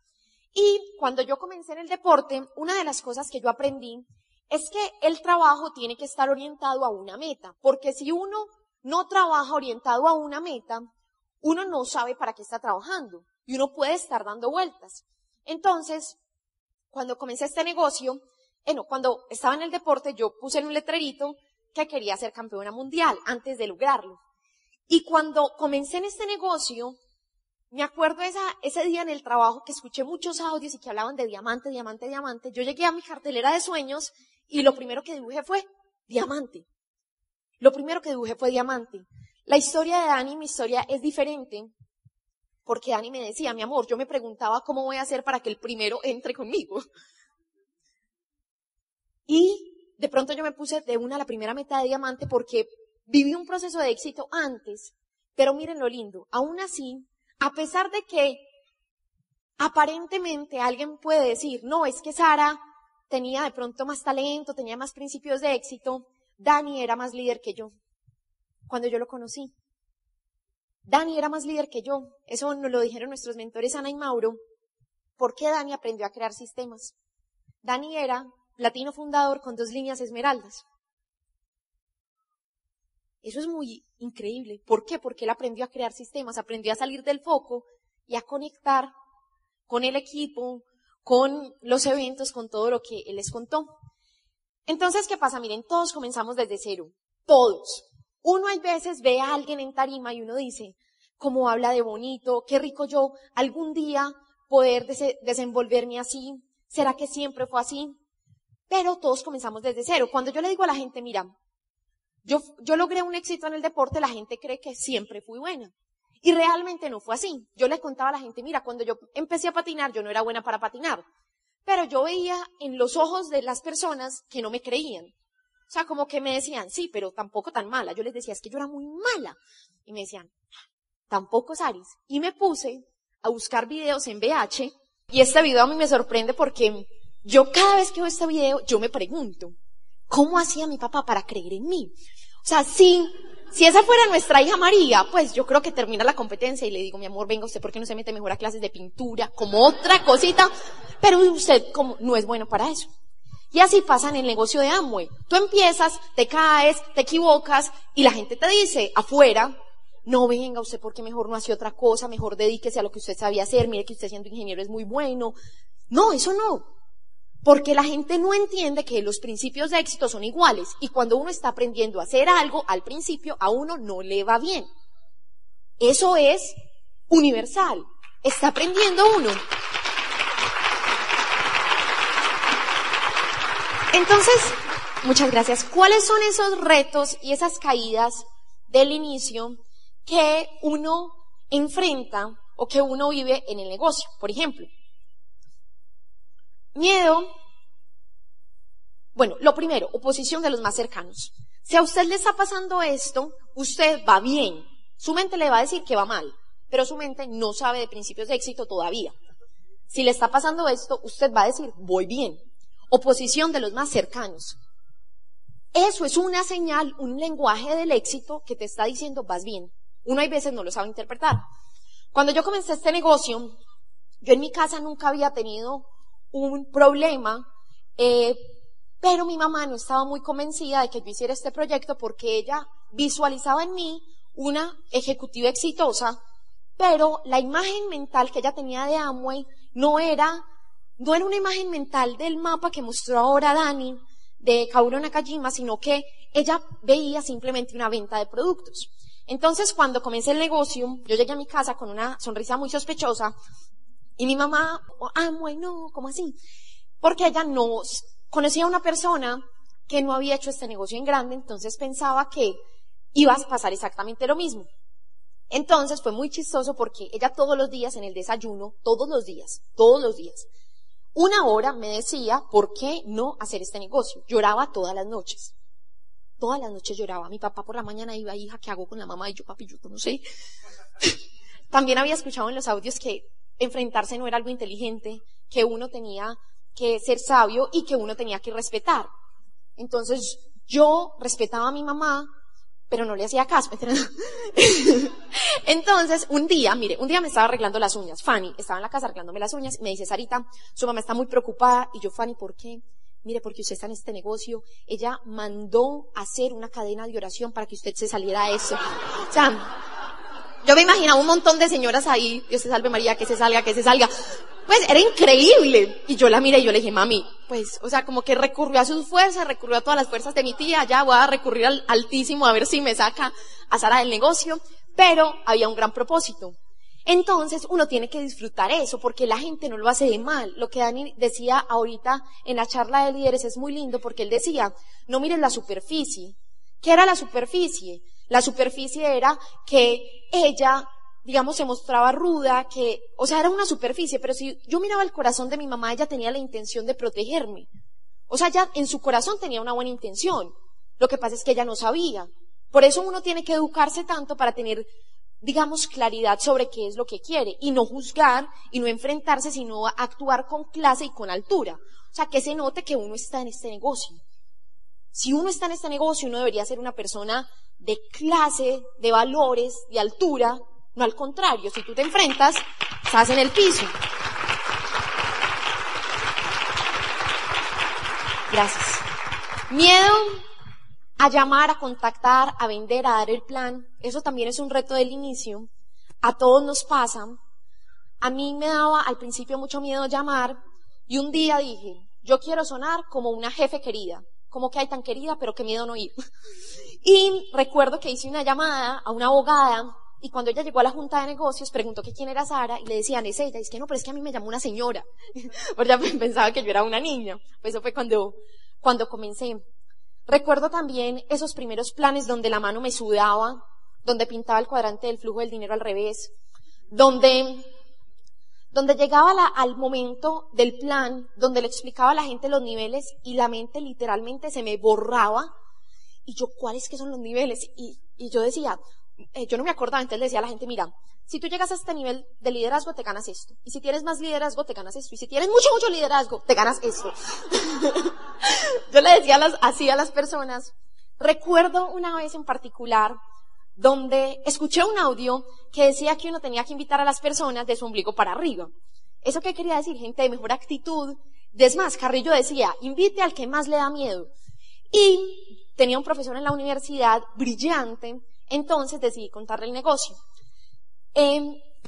Y cuando yo comencé en el deporte, una de las cosas que yo aprendí es que el trabajo tiene que estar orientado a una meta, porque si uno no trabaja orientado a una meta, uno no sabe para qué está trabajando y uno puede estar dando vueltas. Entonces, cuando comencé este negocio, bueno, cuando estaba en el deporte, yo puse en un letrerito que quería ser campeona mundial antes de lograrlo. Y cuando comencé en este negocio, me acuerdo esa, ese día en el trabajo que escuché muchos audios y que hablaban de diamante, diamante, diamante. Yo llegué a mi cartelera de sueños y lo primero que dibujé fue diamante. Lo primero que dibujé fue diamante. La historia de Dani, mi historia es diferente, porque Dani me decía, mi amor, yo me preguntaba cómo voy a hacer para que el primero entre conmigo. Y de pronto yo me puse de una a la primera meta de diamante porque viví un proceso de éxito antes. Pero miren lo lindo, aún así, a pesar de que aparentemente alguien puede decir, no, es que Sara tenía de pronto más talento, tenía más principios de éxito, Dani era más líder que yo, cuando yo lo conocí. Dani era más líder que yo. Eso nos lo dijeron nuestros mentores Ana y Mauro. ¿Por qué Dani aprendió a crear sistemas? Dani era platino fundador con dos líneas esmeraldas. Eso es muy increíble. ¿Por qué? Porque él aprendió a crear sistemas, aprendió a salir del foco y a conectar con el equipo, con los eventos, con todo lo que él les contó. Entonces, ¿qué pasa? Miren, todos comenzamos desde cero. Todos. Uno hay veces ve a alguien en tarima y uno dice, cómo habla de bonito, qué rico yo algún día poder desenvolverme así. ¿Será que siempre fue así? Pero todos comenzamos desde cero. Cuando yo le digo a la gente, mira, yo, yo logré un éxito en el deporte, la gente cree que siempre fui buena. Y realmente no fue así. Yo le contaba a la gente, mira, cuando yo empecé a patinar, yo no era buena para patinar. Pero yo veía en los ojos de las personas que no me creían. O sea, como que me decían, sí, pero tampoco tan mala. Yo les decía, es que yo era muy mala. Y me decían, tampoco Saris. Y me puse a buscar videos en VH. Y este video a mí me sorprende porque yo cada vez que veo este video, yo me pregunto, ¿cómo hacía mi papá para creer en mí? O sea, si, si esa fuera nuestra hija María, pues yo creo que termina la competencia y le digo, mi amor, venga usted, ¿por qué no se mete mejor a clases de pintura? Como otra cosita. Pero usted como no es bueno para eso. Y así pasa en el negocio de Amway. Tú empiezas, te caes, te equivocas y la gente te dice afuera, no venga usted porque mejor no hace otra cosa, mejor dedíquese a lo que usted sabía hacer, mire que usted siendo ingeniero es muy bueno. No, eso no. Porque la gente no entiende que los principios de éxito son iguales y cuando uno está aprendiendo a hacer algo, al principio a uno no le va bien. Eso es universal. Está aprendiendo uno. Entonces, muchas gracias. ¿Cuáles son esos retos y esas caídas del inicio que uno enfrenta o que uno vive en el negocio? Por ejemplo, Miedo. Bueno, lo primero, oposición de los más cercanos. Si a usted le está pasando esto, usted va bien. Su mente le va a decir que va mal, pero su mente no sabe de principios de éxito todavía. Si le está pasando esto, usted va a decir, voy bien. Oposición de los más cercanos. Eso es una señal, un lenguaje del éxito que te está diciendo, vas bien. Uno hay veces no lo sabe interpretar. Cuando yo comencé este negocio, yo en mi casa nunca había tenido un problema, eh, pero mi mamá no estaba muy convencida de que yo hiciera este proyecto porque ella visualizaba en mí una ejecutiva exitosa, pero la imagen mental que ella tenía de Amway no era, no era una imagen mental del mapa que mostró ahora Dani de Kaoru Nakajima, sino que ella veía simplemente una venta de productos. Entonces, cuando comencé el negocio, yo llegué a mi casa con una sonrisa muy sospechosa y mi mamá, ah, bueno, ¿cómo así? Porque ella no conocía a una persona que no había hecho este negocio en grande, entonces pensaba que iba a pasar exactamente lo mismo. Entonces fue muy chistoso porque ella todos los días en el desayuno, todos los días, todos los días, una hora me decía, ¿por qué no hacer este negocio? Lloraba todas las noches. Todas las noches lloraba. Mi papá por la mañana iba, hija, ¿qué hago con la mamá? Y yo, papi, yo no sé. También había escuchado en los audios que enfrentarse no era algo inteligente, que uno tenía que ser sabio y que uno tenía que respetar. Entonces yo respetaba a mi mamá, pero no le hacía caso. Entonces, un día, mire, un día me estaba arreglando las uñas. Fanny estaba en la casa arreglándome las uñas y me dice, Sarita, su mamá está muy preocupada. Y yo, Fanny, ¿por qué? Mire, porque usted está en este negocio. Ella mandó hacer una cadena de oración para que usted se saliera de eso. Yo me imaginaba un montón de señoras ahí, Dios te salve María, que se salga, que se salga. Pues era increíble. Y yo la miré y yo le dije, mami, pues, o sea, como que recurrió a sus fuerzas, recurrió a todas las fuerzas de mi tía, ya voy a recurrir al altísimo a ver si me saca a Sara del negocio. Pero había un gran propósito. Entonces uno tiene que disfrutar eso porque la gente no lo hace de mal. Lo que Dani decía ahorita en la charla de líderes es muy lindo porque él decía, no mires la superficie. ¿Qué era la superficie? La superficie era que ella, digamos, se mostraba ruda, que, o sea, era una superficie, pero si yo miraba el corazón de mi mamá, ella tenía la intención de protegerme. O sea, ella en su corazón tenía una buena intención. Lo que pasa es que ella no sabía. Por eso uno tiene que educarse tanto para tener, digamos, claridad sobre qué es lo que quiere y no juzgar y no enfrentarse, sino actuar con clase y con altura. O sea, que se note que uno está en este negocio. Si uno está en este negocio, uno debería ser una persona de clase, de valores, de altura, no al contrario, si tú te enfrentas, estás en el piso. Gracias. Miedo a llamar, a contactar, a vender, a dar el plan, eso también es un reto del inicio. A todos nos pasa. A mí me daba al principio mucho miedo llamar y un día dije, yo quiero sonar como una jefe querida como que hay tan querida, pero qué miedo no ir. Y recuerdo que hice una llamada a una abogada y cuando ella llegó a la junta de negocios preguntó que quién era Sara y le decían, es ella. Y es que no, pero es que a mí me llamó una señora. Porque pensaba que yo era una niña. Pues eso fue cuando, cuando comencé. Recuerdo también esos primeros planes donde la mano me sudaba, donde pintaba el cuadrante del flujo del dinero al revés, donde, donde llegaba la, al momento del plan, donde le explicaba a la gente los niveles y la mente literalmente se me borraba. Y yo, ¿cuáles que son los niveles? Y, y yo decía, eh, yo no me acordaba, entonces le decía a la gente, mira, si tú llegas a este nivel de liderazgo, te ganas esto. Y si tienes más liderazgo, te ganas esto. Y si tienes mucho, mucho liderazgo, te ganas esto. yo le decía las, así a las personas. Recuerdo una vez en particular donde escuché un audio que decía que uno tenía que invitar a las personas de su ombligo para arriba. ¿Eso qué quería decir? Gente de mejor actitud. Es más, Carrillo decía, invite al que más le da miedo. Y tenía un profesor en la universidad brillante entonces decidí contarle el negocio. Eh,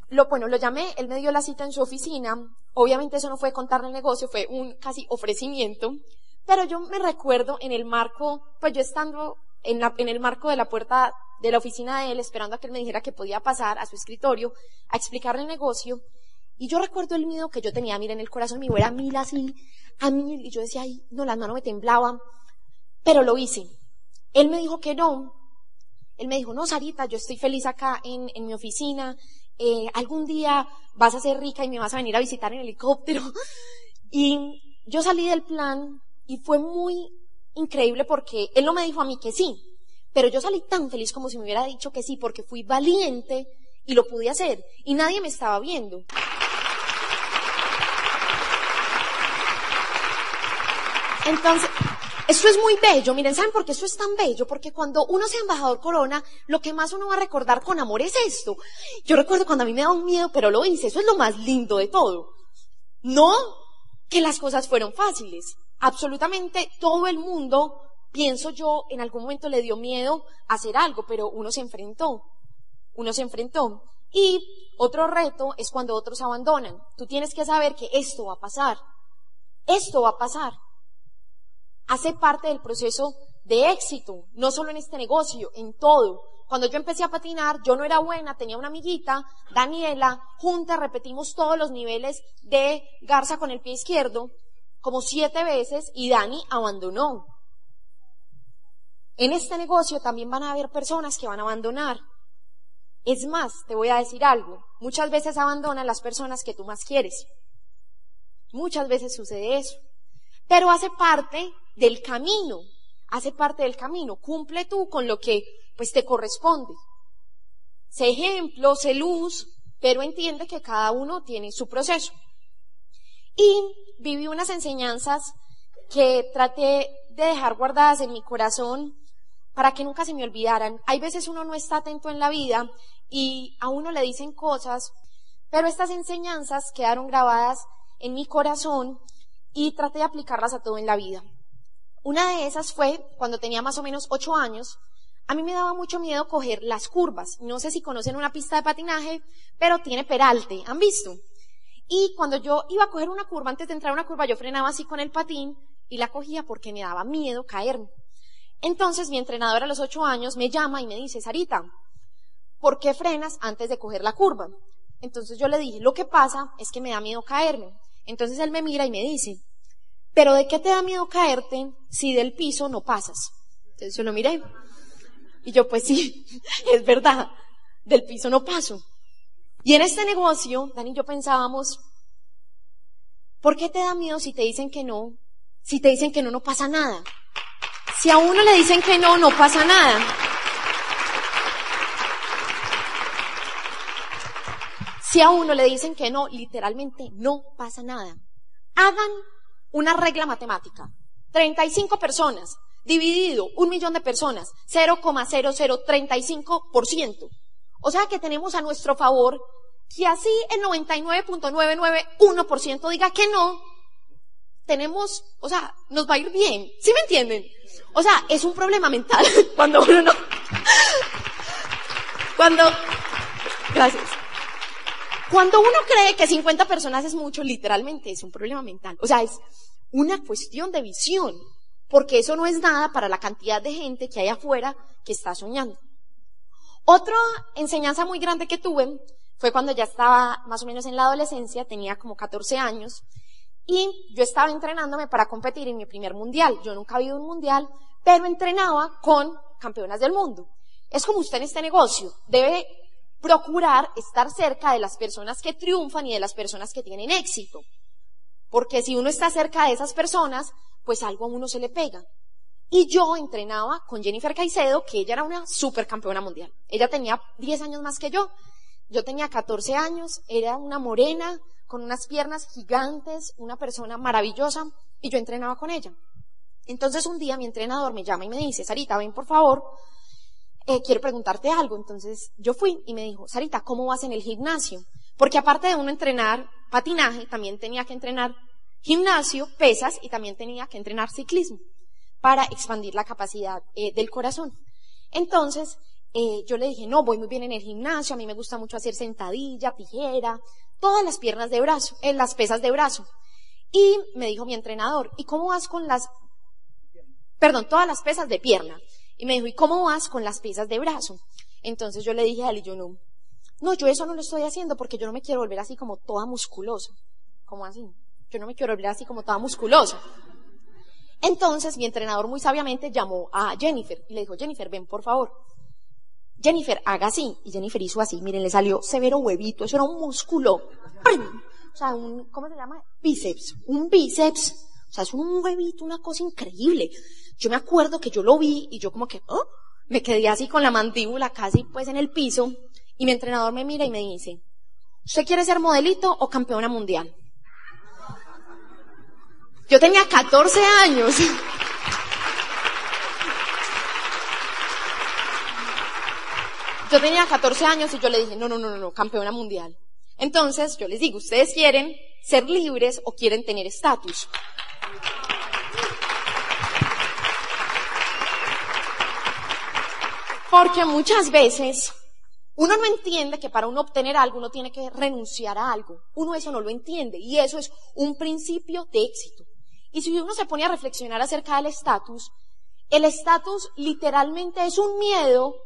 lo, bueno, lo llamé, él me dio la cita en su oficina. Obviamente eso no fue contarle el negocio, fue un casi ofrecimiento. Pero yo me recuerdo en el marco, pues yo estando en, la, en el marco de la puerta de la oficina de él, esperando a que él me dijera que podía pasar a su escritorio a explicarle el negocio. Y yo recuerdo el miedo que yo tenía, mira, en el corazón mío era mil así, a mil, y yo decía, ay, no, las manos me temblaban, pero lo hice. Él me dijo que no, él me dijo, no, Sarita, yo estoy feliz acá en, mi oficina, eh, algún día vas a ser rica y me vas a venir a visitar en helicóptero. Y yo salí del plan y fue muy increíble porque él no me dijo a mí que sí, pero yo salí tan feliz como si me hubiera dicho que sí porque fui valiente y lo pude hacer y nadie me estaba viendo. Entonces, esto es muy bello, miren, ¿saben por qué esto es tan bello? Porque cuando uno sea embajador corona, lo que más uno va a recordar con amor es esto. Yo recuerdo cuando a mí me da un miedo, pero lo hice, eso es lo más lindo de todo. No que las cosas fueron fáciles. Absolutamente todo el mundo, pienso yo, en algún momento le dio miedo hacer algo, pero uno se enfrentó. Uno se enfrentó. Y otro reto es cuando otros abandonan. Tú tienes que saber que esto va a pasar. Esto va a pasar hace parte del proceso de éxito, no solo en este negocio, en todo. Cuando yo empecé a patinar, yo no era buena, tenía una amiguita, Daniela, juntas repetimos todos los niveles de garza con el pie izquierdo, como siete veces, y Dani abandonó. En este negocio también van a haber personas que van a abandonar. Es más, te voy a decir algo, muchas veces abandonan las personas que tú más quieres. Muchas veces sucede eso. Pero hace parte del camino, hace parte del camino. Cumple tú con lo que pues te corresponde. Sé ejemplo, sé luz, pero entiende que cada uno tiene su proceso. Y viví unas enseñanzas que traté de dejar guardadas en mi corazón para que nunca se me olvidaran. Hay veces uno no está atento en la vida y a uno le dicen cosas, pero estas enseñanzas quedaron grabadas en mi corazón y traté de aplicarlas a todo en la vida. Una de esas fue cuando tenía más o menos ocho años. A mí me daba mucho miedo coger las curvas. No sé si conocen una pista de patinaje, pero tiene peralte. ¿Han visto? Y cuando yo iba a coger una curva, antes de entrar a una curva, yo frenaba así con el patín y la cogía porque me daba miedo caerme. Entonces mi entrenador a los ocho años me llama y me dice, Sarita, ¿por qué frenas antes de coger la curva? Entonces yo le dije, lo que pasa es que me da miedo caerme. Entonces él me mira y me dice, pero ¿de qué te da miedo caerte si del piso no pasas? Entonces yo lo miré. Y yo, pues sí, es verdad, del piso no paso. Y en este negocio, Dani y yo pensábamos, ¿por qué te da miedo si te dicen que no? Si te dicen que no, no pasa nada. Si a uno le dicen que no, no pasa nada. Si a uno le dicen que no, literalmente no pasa nada. Hagan una regla matemática. 35 personas dividido un millón de personas, 0,0035%. O sea que tenemos a nuestro favor que así el 99.991% diga que no, tenemos, o sea, nos va a ir bien. ¿Sí me entienden? O sea, es un problema mental cuando uno no, cuando, gracias. Cuando uno cree que 50 personas es mucho, literalmente es un problema mental. O sea, es una cuestión de visión. porque eso no es nada para la cantidad de gente que hay afuera que está soñando. Otra enseñanza muy grande que tuve fue cuando ya estaba más o menos en la adolescencia, tenía como 14 años, y yo estaba entrenándome para competir en mi primer mundial. Yo nunca había ido a un mundial, pero entrenaba con campeonas del mundo. Es como usted en este negocio, debe procurar estar cerca de las personas que triunfan y de las personas que tienen éxito. Porque si uno está cerca de esas personas, pues algo a uno se le pega. Y yo entrenaba con Jennifer Caicedo, que ella era una supercampeona mundial. Ella tenía 10 años más que yo. Yo tenía 14 años, era una morena, con unas piernas gigantes, una persona maravillosa, y yo entrenaba con ella. Entonces un día mi entrenador me llama y me dice, Sarita, ven por favor, eh, quiero preguntarte algo. Entonces yo fui y me dijo, Sarita, ¿cómo vas en el gimnasio? Porque aparte de uno entrenar patinaje, también tenía que entrenar gimnasio, pesas y también tenía que entrenar ciclismo para expandir la capacidad eh, del corazón. Entonces, eh, yo le dije, no, voy muy bien en el gimnasio, a mí me gusta mucho hacer sentadilla, tijera, todas las piernas de brazo, en las pesas de brazo. Y me dijo mi entrenador, ¿y cómo vas con las, perdón, todas las pesas de pierna? Y me dijo, ¿y cómo vas con las pesas de brazo? Entonces yo le dije a él, y yo no, no, yo eso no lo estoy haciendo porque yo no me quiero volver así como toda musculosa. ¿Cómo así? Yo no me quiero volver así como toda musculosa. Entonces mi entrenador muy sabiamente llamó a Jennifer y le dijo, Jennifer, ven por favor. Jennifer, haga así. Y Jennifer hizo así. Miren, le salió severo huevito. Eso era un músculo. O sea, un, ¿cómo se llama? Bíceps. Un bíceps. O sea, es un huevito, una cosa increíble. Yo me acuerdo que yo lo vi y yo como que, ¿oh? Me quedé así con la mandíbula casi pues en el piso. Y mi entrenador me mira y me dice, ¿usted quiere ser modelito o campeona mundial? Yo tenía 14 años. Yo tenía 14 años y yo le dije, no, no, no, no, campeona mundial. Entonces, yo les digo, ustedes quieren ser libres o quieren tener estatus. Porque muchas veces uno no entiende que para uno obtener algo uno tiene que renunciar a algo. Uno eso no lo entiende y eso es un principio de éxito. Y si uno se pone a reflexionar acerca del estatus, el estatus literalmente es un miedo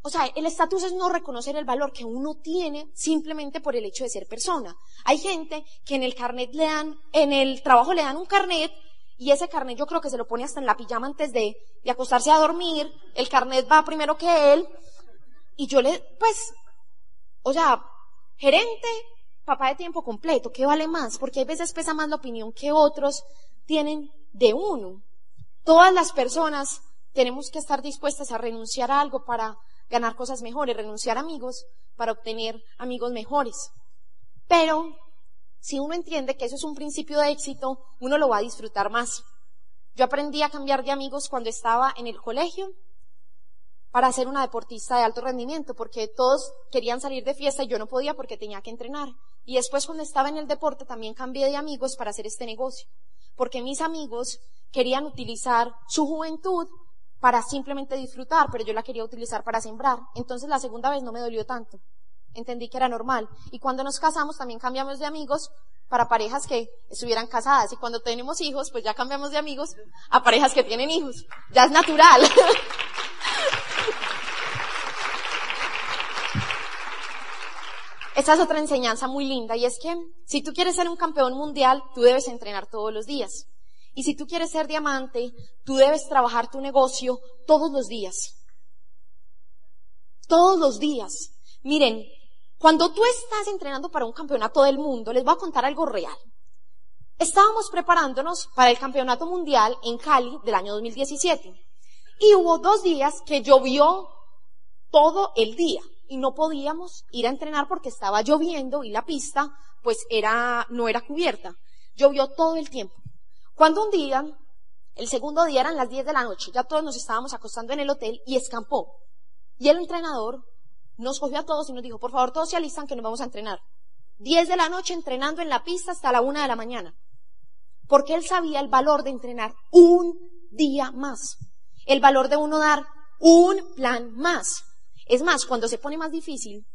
o sea, el estatus es no reconocer el valor que uno tiene simplemente por el hecho de ser persona. Hay gente que en el carnet le dan, en el trabajo le dan un carnet y ese carnet yo creo que se lo pone hasta en la pijama antes de, de acostarse a dormir. El carnet va primero que él. Y yo le, pues, o sea, gerente, papá de tiempo completo, ¿qué vale más? Porque hay veces pesa más la opinión que otros tienen de uno. Todas las personas tenemos que estar dispuestas a renunciar a algo para ganar cosas mejores, renunciar a amigos para obtener amigos mejores. Pero si uno entiende que eso es un principio de éxito, uno lo va a disfrutar más. Yo aprendí a cambiar de amigos cuando estaba en el colegio para ser una deportista de alto rendimiento, porque todos querían salir de fiesta y yo no podía porque tenía que entrenar. Y después cuando estaba en el deporte también cambié de amigos para hacer este negocio, porque mis amigos querían utilizar su juventud para simplemente disfrutar, pero yo la quería utilizar para sembrar. Entonces la segunda vez no me dolió tanto. Entendí que era normal. Y cuando nos casamos también cambiamos de amigos para parejas que estuvieran casadas. Y cuando tenemos hijos, pues ya cambiamos de amigos a parejas que tienen hijos. Ya es natural. Esa es otra enseñanza muy linda y es que si tú quieres ser un campeón mundial, tú debes entrenar todos los días. Y si tú quieres ser diamante, tú debes trabajar tu negocio todos los días. Todos los días. Miren, cuando tú estás entrenando para un campeonato del mundo, les voy a contar algo real. Estábamos preparándonos para el campeonato mundial en Cali del año 2017. Y hubo dos días que llovió todo el día y no podíamos ir a entrenar porque estaba lloviendo y la pista pues era, no era cubierta. Llovió todo el tiempo. Cuando un día, el segundo día eran las 10 de la noche, ya todos nos estábamos acostando en el hotel y escampó. Y el entrenador nos cogió a todos y nos dijo, por favor, todos se alistan que nos vamos a entrenar. 10 de la noche entrenando en la pista hasta la 1 de la mañana. Porque él sabía el valor de entrenar un día más. El valor de uno dar un plan más. Es más, cuando se pone más difícil,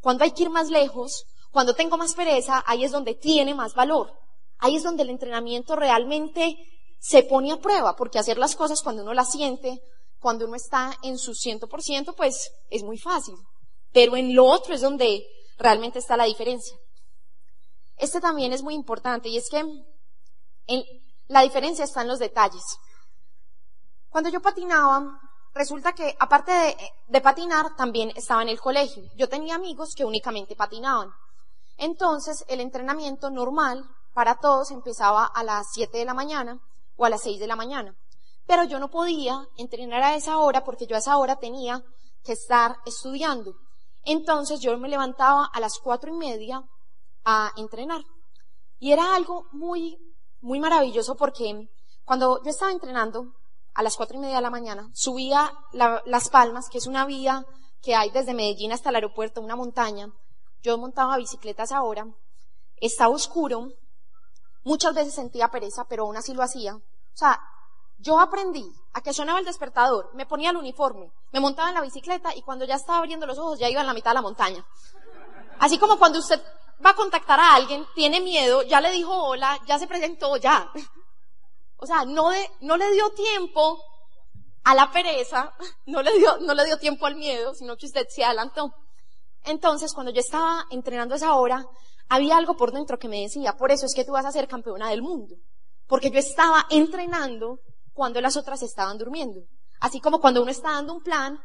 cuando hay que ir más lejos, cuando tengo más pereza, ahí es donde tiene más valor. Ahí es donde el entrenamiento realmente se pone a prueba, porque hacer las cosas cuando uno las siente, cuando uno está en su 100%, pues es muy fácil. Pero en lo otro es donde realmente está la diferencia. Este también es muy importante y es que la diferencia está en los detalles. Cuando yo patinaba, resulta que aparte de, de, patinar, también estaba en el colegio. Yo tenía amigos que únicamente patinaban. Entonces, el entrenamiento normal para todos empezaba a las 7 de la mañana o a las 6 de la mañana. Pero yo no podía entrenar a esa hora porque yo a esa hora tenía que estar estudiando. Entonces yo me levantaba a las cuatro y media a entrenar. Y era algo muy, muy maravilloso porque cuando yo estaba entrenando a las cuatro y media de la mañana, subía Las Palmas, que es una vía que hay desde Medellín hasta el aeropuerto, una montaña. Yo montaba bicicletas ahora, estaba oscuro, muchas veces sentía pereza, pero aún así lo hacía. O sea, yo aprendí a que sonaba el despertador, me ponía el uniforme, me montaba en la bicicleta y cuando ya estaba abriendo los ojos ya iba en la mitad de la montaña. Así como cuando usted va a contactar a alguien, tiene miedo, ya le dijo hola, ya se presentó, ya. O sea, no, le dio tiempo a la pereza, no le, dio, no le dio tiempo al miedo, sino que usted se adelantó. Entonces, cuando yo estaba entrenando esa hora, había algo por dentro que me decía, por eso es que tú vas a ser campeona del mundo. Porque yo estaba entrenando cuando las otras estaban durmiendo. Así como cuando uno está dando un plan,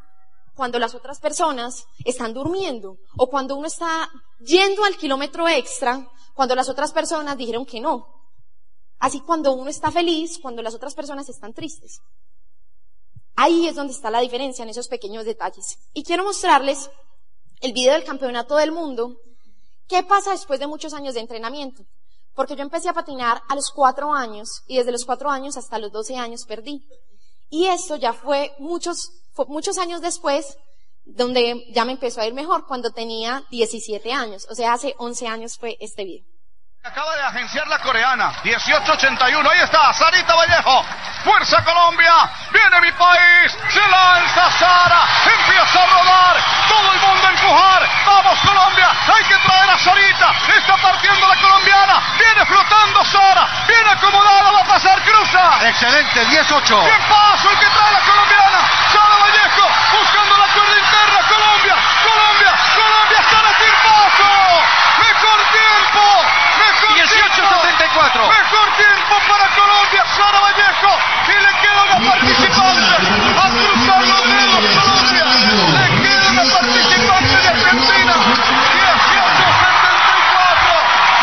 cuando las otras personas están durmiendo, o cuando uno está yendo al kilómetro extra, cuando las otras personas dijeron que no. Así cuando uno está feliz, cuando las otras personas están tristes. Ahí es donde está la diferencia en esos pequeños detalles. Y quiero mostrarles el video del campeonato del mundo. ¿Qué pasa después de muchos años de entrenamiento? Porque yo empecé a patinar a los cuatro años y desde los cuatro años hasta los doce años perdí. Y esto ya fue muchos, muchos años después donde ya me empezó a ir mejor cuando tenía 17 años. O sea, hace 11 años fue este video. Acaba de agenciar la coreana. 1881. Ahí está. Sarita Vallejo. Fuerza Colombia. Viene mi país. Se lanza Sara. Empieza a rodar. Todo el mundo a empujar. Vamos Colombia. Hay que traer a Sarita. Está partiendo la colombiana. Viene flotando Sara. Viene acomodada. Va a pasar. Cruza. Excelente. 18. Bien paso el que trae la colombiana. Sara Vallejo. Buscando la cuerda interna. Colombia. Colombia. Colombia. Sara sin paso. Mejor tiempo. 18.74. Mejor tiempo para Colombia, Sara Vallejo. Y le queda una participante. A cruzar los dedos, Colombia. Le queda una participante de Argentina. 18.74.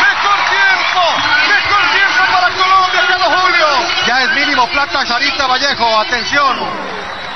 Mejor tiempo. Mejor tiempo para Colombia, Carlos Julio. Ya es mínimo plata Sarita Vallejo. Atención.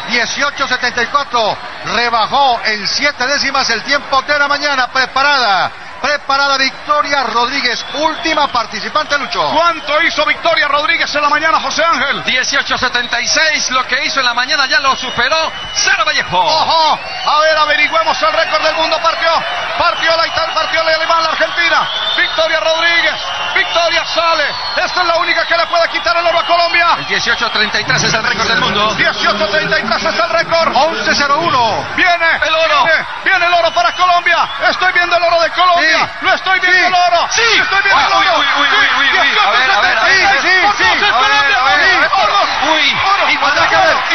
18.74. Rebajó en siete décimas el tiempo de la mañana. Preparada. Preparada Victoria Rodríguez, última participante, Lucho. ¿Cuánto hizo Victoria Rodríguez en la mañana, José Ángel? 18.76, lo que hizo en la mañana ya lo superó Sara Vallejo. ¡Ojo! A ver, averigüemos el récord del mundo. Partió, partió la Italia, partió la alemán, la Argentina. Victoria Rodríguez, Victoria sale. Esta es la única que le puede quitar el oro a Colombia. El 18.33 es el récord del mundo. 18.33 es el récord. 11.01. Viene el oro. Viene, viene el oro para Colombia. Estoy viendo el oro de Colombia. Sí. Lo estoy viendo Sí. el oro. Sí. Estoy viendo el Uy, oro. uy, uy, uy, Sí. uy, uy. A ver, a ver, a ver, Sí, sí, Sí, Colombia. dos. Uy. Oro. Igualdad. Habrá que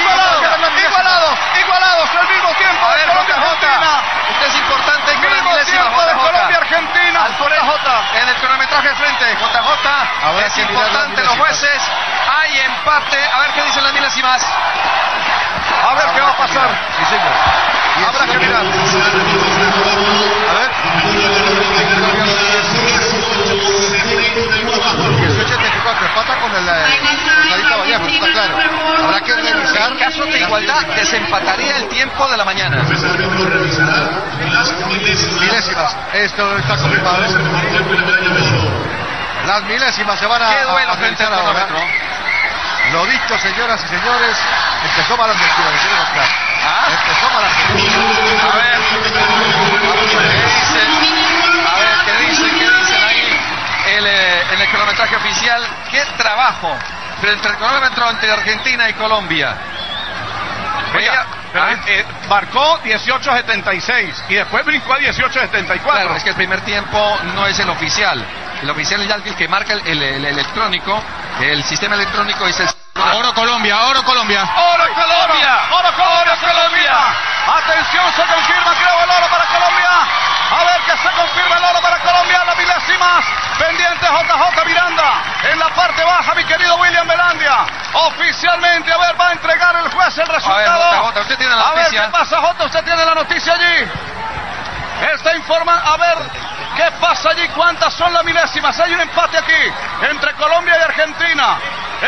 El mismo tiempo A de ver, Colombia JJ. Argentina. Este es importante con la Mismo milésima tiempo de. Colombia Argentina. Al por el J en el cronometraje de frente. JJ. Habrá es importante los jueces. Hay empate. A ver qué dicen las milésimas. A ver qué va a pasar. Sí, señor. Habrá que mirar. Empata con el eh, Sarita Vallejo, está claro. Habrá que revisar. En caso de igualdad, desempataría el tiempo de la mañana. Milésimas. Esto está confirmado. Las milésimas se van a, Qué a- duelo frente al ahora. Lo dicho, señoras y señores, empezó Argentina, me quiero mostrar. Ah. Empezó mal Argentina. A ver. ¿Qué dicen? En el cronometraje oficial, qué trabajo frente al cronómetro entre Argentina y Colombia. Oiga, pero, Ah, eh, marcó 18.76 y después brincó a 18.74. Claro, es que el primer tiempo no es el oficial. el oficial es el que marca el, el electrónico, el sistema electrónico es el... Oro Colombia, oro Colombia. Oro Colombia, oro Colombia, Colombia. Atención, se confirma, creo, el oro para Colombia. A ver que se confirma el oro para Colombia, las milésimas. Pendiente JJ Miranda. En la parte baja, mi querido William Belandia. Oficialmente, a ver, va a entregar el juez el resultado. A ver, usted tiene la A ver noticia. qué pasa, Jota, usted tiene la noticia allí. Está informando, a ver, ¿qué pasa allí? ¿Cuántas son las milésimas? Hay un empate aquí, entre Colombia y Argentina.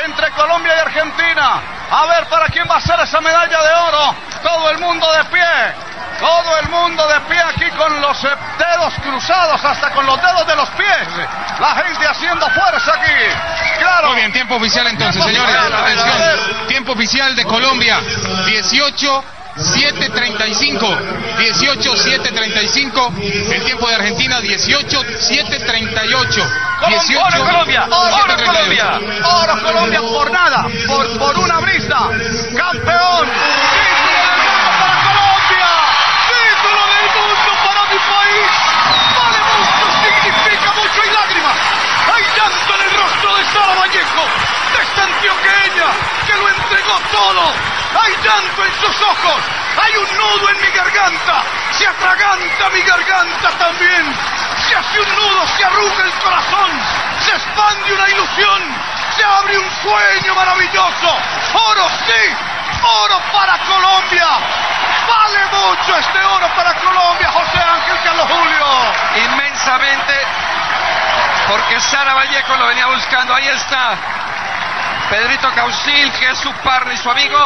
Entre Colombia y Argentina. A ver, ¿para quién va a ser esa medalla de oro? Todo el mundo de pie. Todo el mundo de pie aquí con los dedos cruzados, hasta con los dedos de los pies. La gente haciendo fuerza aquí. Claro. Muy bien, tiempo oficial entonces, señores. A ver, a ver, a Atención. ver. Tiempo oficial de Colombia. 18 735. 18 735. El tiempo de Argentina 18 738. 18 Oro Colombia, oro 738. Colombia, oro Colombia por nada, por, por una brisa. Campeón, título del mundo para Colombia, título del mundo para mi país. Vale mucho, significa mucho y lágrimas. Hay llanto en el rostro de Sara Vallejo, de esta antioqueña que lo entregó todo. Hay llanto en sus ojos, hay un nudo en mi garganta, se atraganta mi garganta también. Se hace un nudo, se arruga el corazón, se expande una ilusión, se abre un sueño maravilloso. Oro sí, oro para Colombia. Vale mucho este oro para Colombia, José Ángel Carlos Julio. Inmensamente, porque Sara Vallejo lo venía buscando. Ahí está. Pedrito Causil, que es su partner y su amigo.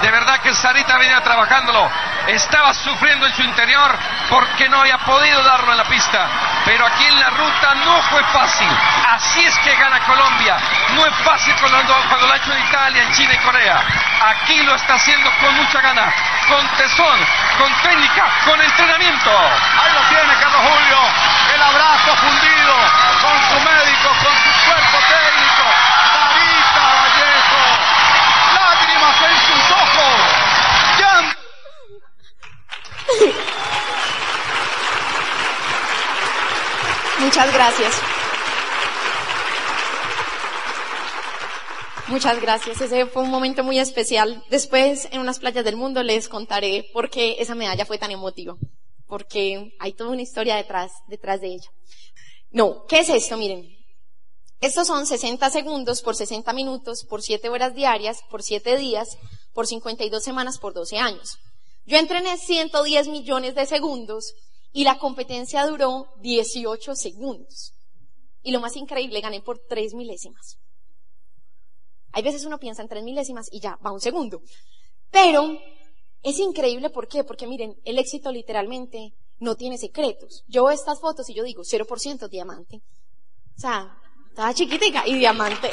De verdad que Sarita venía trabajándolo. Estaba sufriendo en su interior porque no había podido darlo en la pista. Pero aquí en la ruta no fue fácil. Así es que gana Colombia. No es fácil cuando, cuando lo ha hecho en Italia, en China y Corea. Aquí lo está haciendo con mucha gana, con tesón, con técnica, con entrenamiento. Ahí lo tiene Carlos Julio, el abrazo fundido con su médico, con su cuerpo técnico. Sarita Vallejo, lágrimas en sus ojos. Llanto Muchas gracias. Muchas gracias. Ese fue un momento muy especial. Después, en unas playas del mundo, les contaré por qué esa medalla fue tan emotiva. Porque hay toda una historia detrás, detrás de ella. No, ¿qué es esto? Miren. Estos son 60 segundos por 60 minutos, por 7 horas diarias, por 7 días, por 52 semanas, por 12 años. Yo entrené 110 millones de segundos y la competencia duró 18 segundos. Y lo más increíble, gané por 3 milésimas. Hay veces uno piensa en 3 milésimas y ya va un segundo. Pero es increíble, ¿por qué? Porque miren, el éxito literalmente no tiene secretos. Yo veo estas fotos y yo digo 0% diamante. O sea, estaba chiquitica y diamante.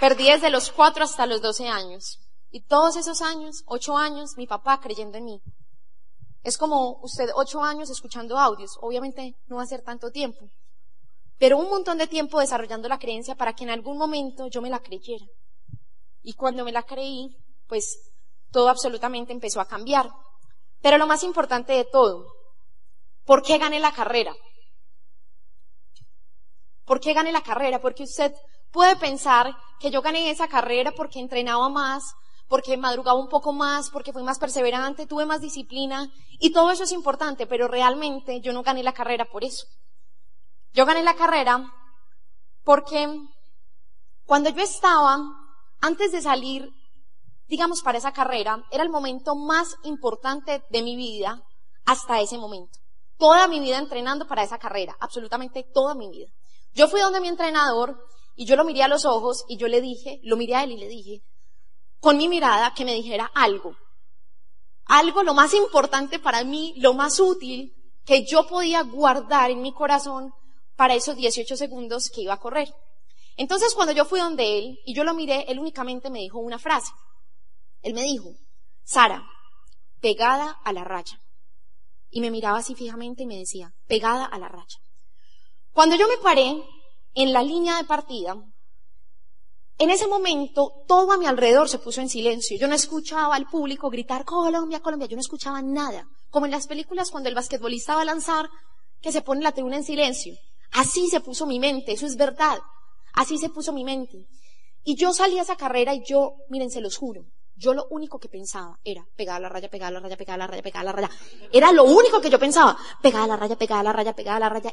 Perdí desde los 4 hasta los 12 años. Y todos esos años, 8 años, mi papá creyendo en mí. Es como usted 8 años escuchando audios. Obviamente no va a ser tanto tiempo. Pero un montón de tiempo desarrollando la creencia para que en algún momento yo me la creyera. Y cuando me la creí, pues todo absolutamente empezó a cambiar. Pero lo más importante de todo, ¿por qué gané la carrera? ¿Por qué gané la carrera? Porque usted puede pensar que yo gané esa carrera porque entrenaba más, porque madrugaba un poco más, porque fui más perseverante, tuve más disciplina, y todo eso es importante, pero realmente yo no gané la carrera por eso. Yo gané la carrera porque cuando yo estaba, antes de salir, digamos, para esa carrera, era el momento más importante de mi vida hasta ese momento. Toda mi vida entrenando para esa carrera, absolutamente toda mi vida. Yo fui donde mi entrenador y yo lo miré a los ojos y yo le dije, lo miré a él y le dije, con mi mirada, que me dijera algo. Algo lo más importante para mí, lo más útil que yo podía guardar en mi corazón para esos 18 segundos que iba a correr. Entonces cuando yo fui donde él y yo lo miré, él únicamente me dijo una frase. Él me dijo, Sara, pegada a la raya. Y me miraba así fijamente y me decía, pegada a la raya. Cuando yo me paré en la línea de partida, En ese momento, todo a mi alrededor se puso en silencio. Yo no escuchaba al público gritar Colombia, Colombia. Yo no escuchaba nada. Como en las películas cuando el basquetbolista va a lanzar, que se pone la tribuna en silencio. Así se puso mi mente, eso es verdad. Así se puso mi mente. Y yo salí a esa carrera y yo, miren, se los juro, yo lo único que pensaba era pegar la raya, pegar la raya, pegar la raya, pegar la raya. Era lo único que yo pensaba. Pegar la raya, pegar la raya, pegar la raya.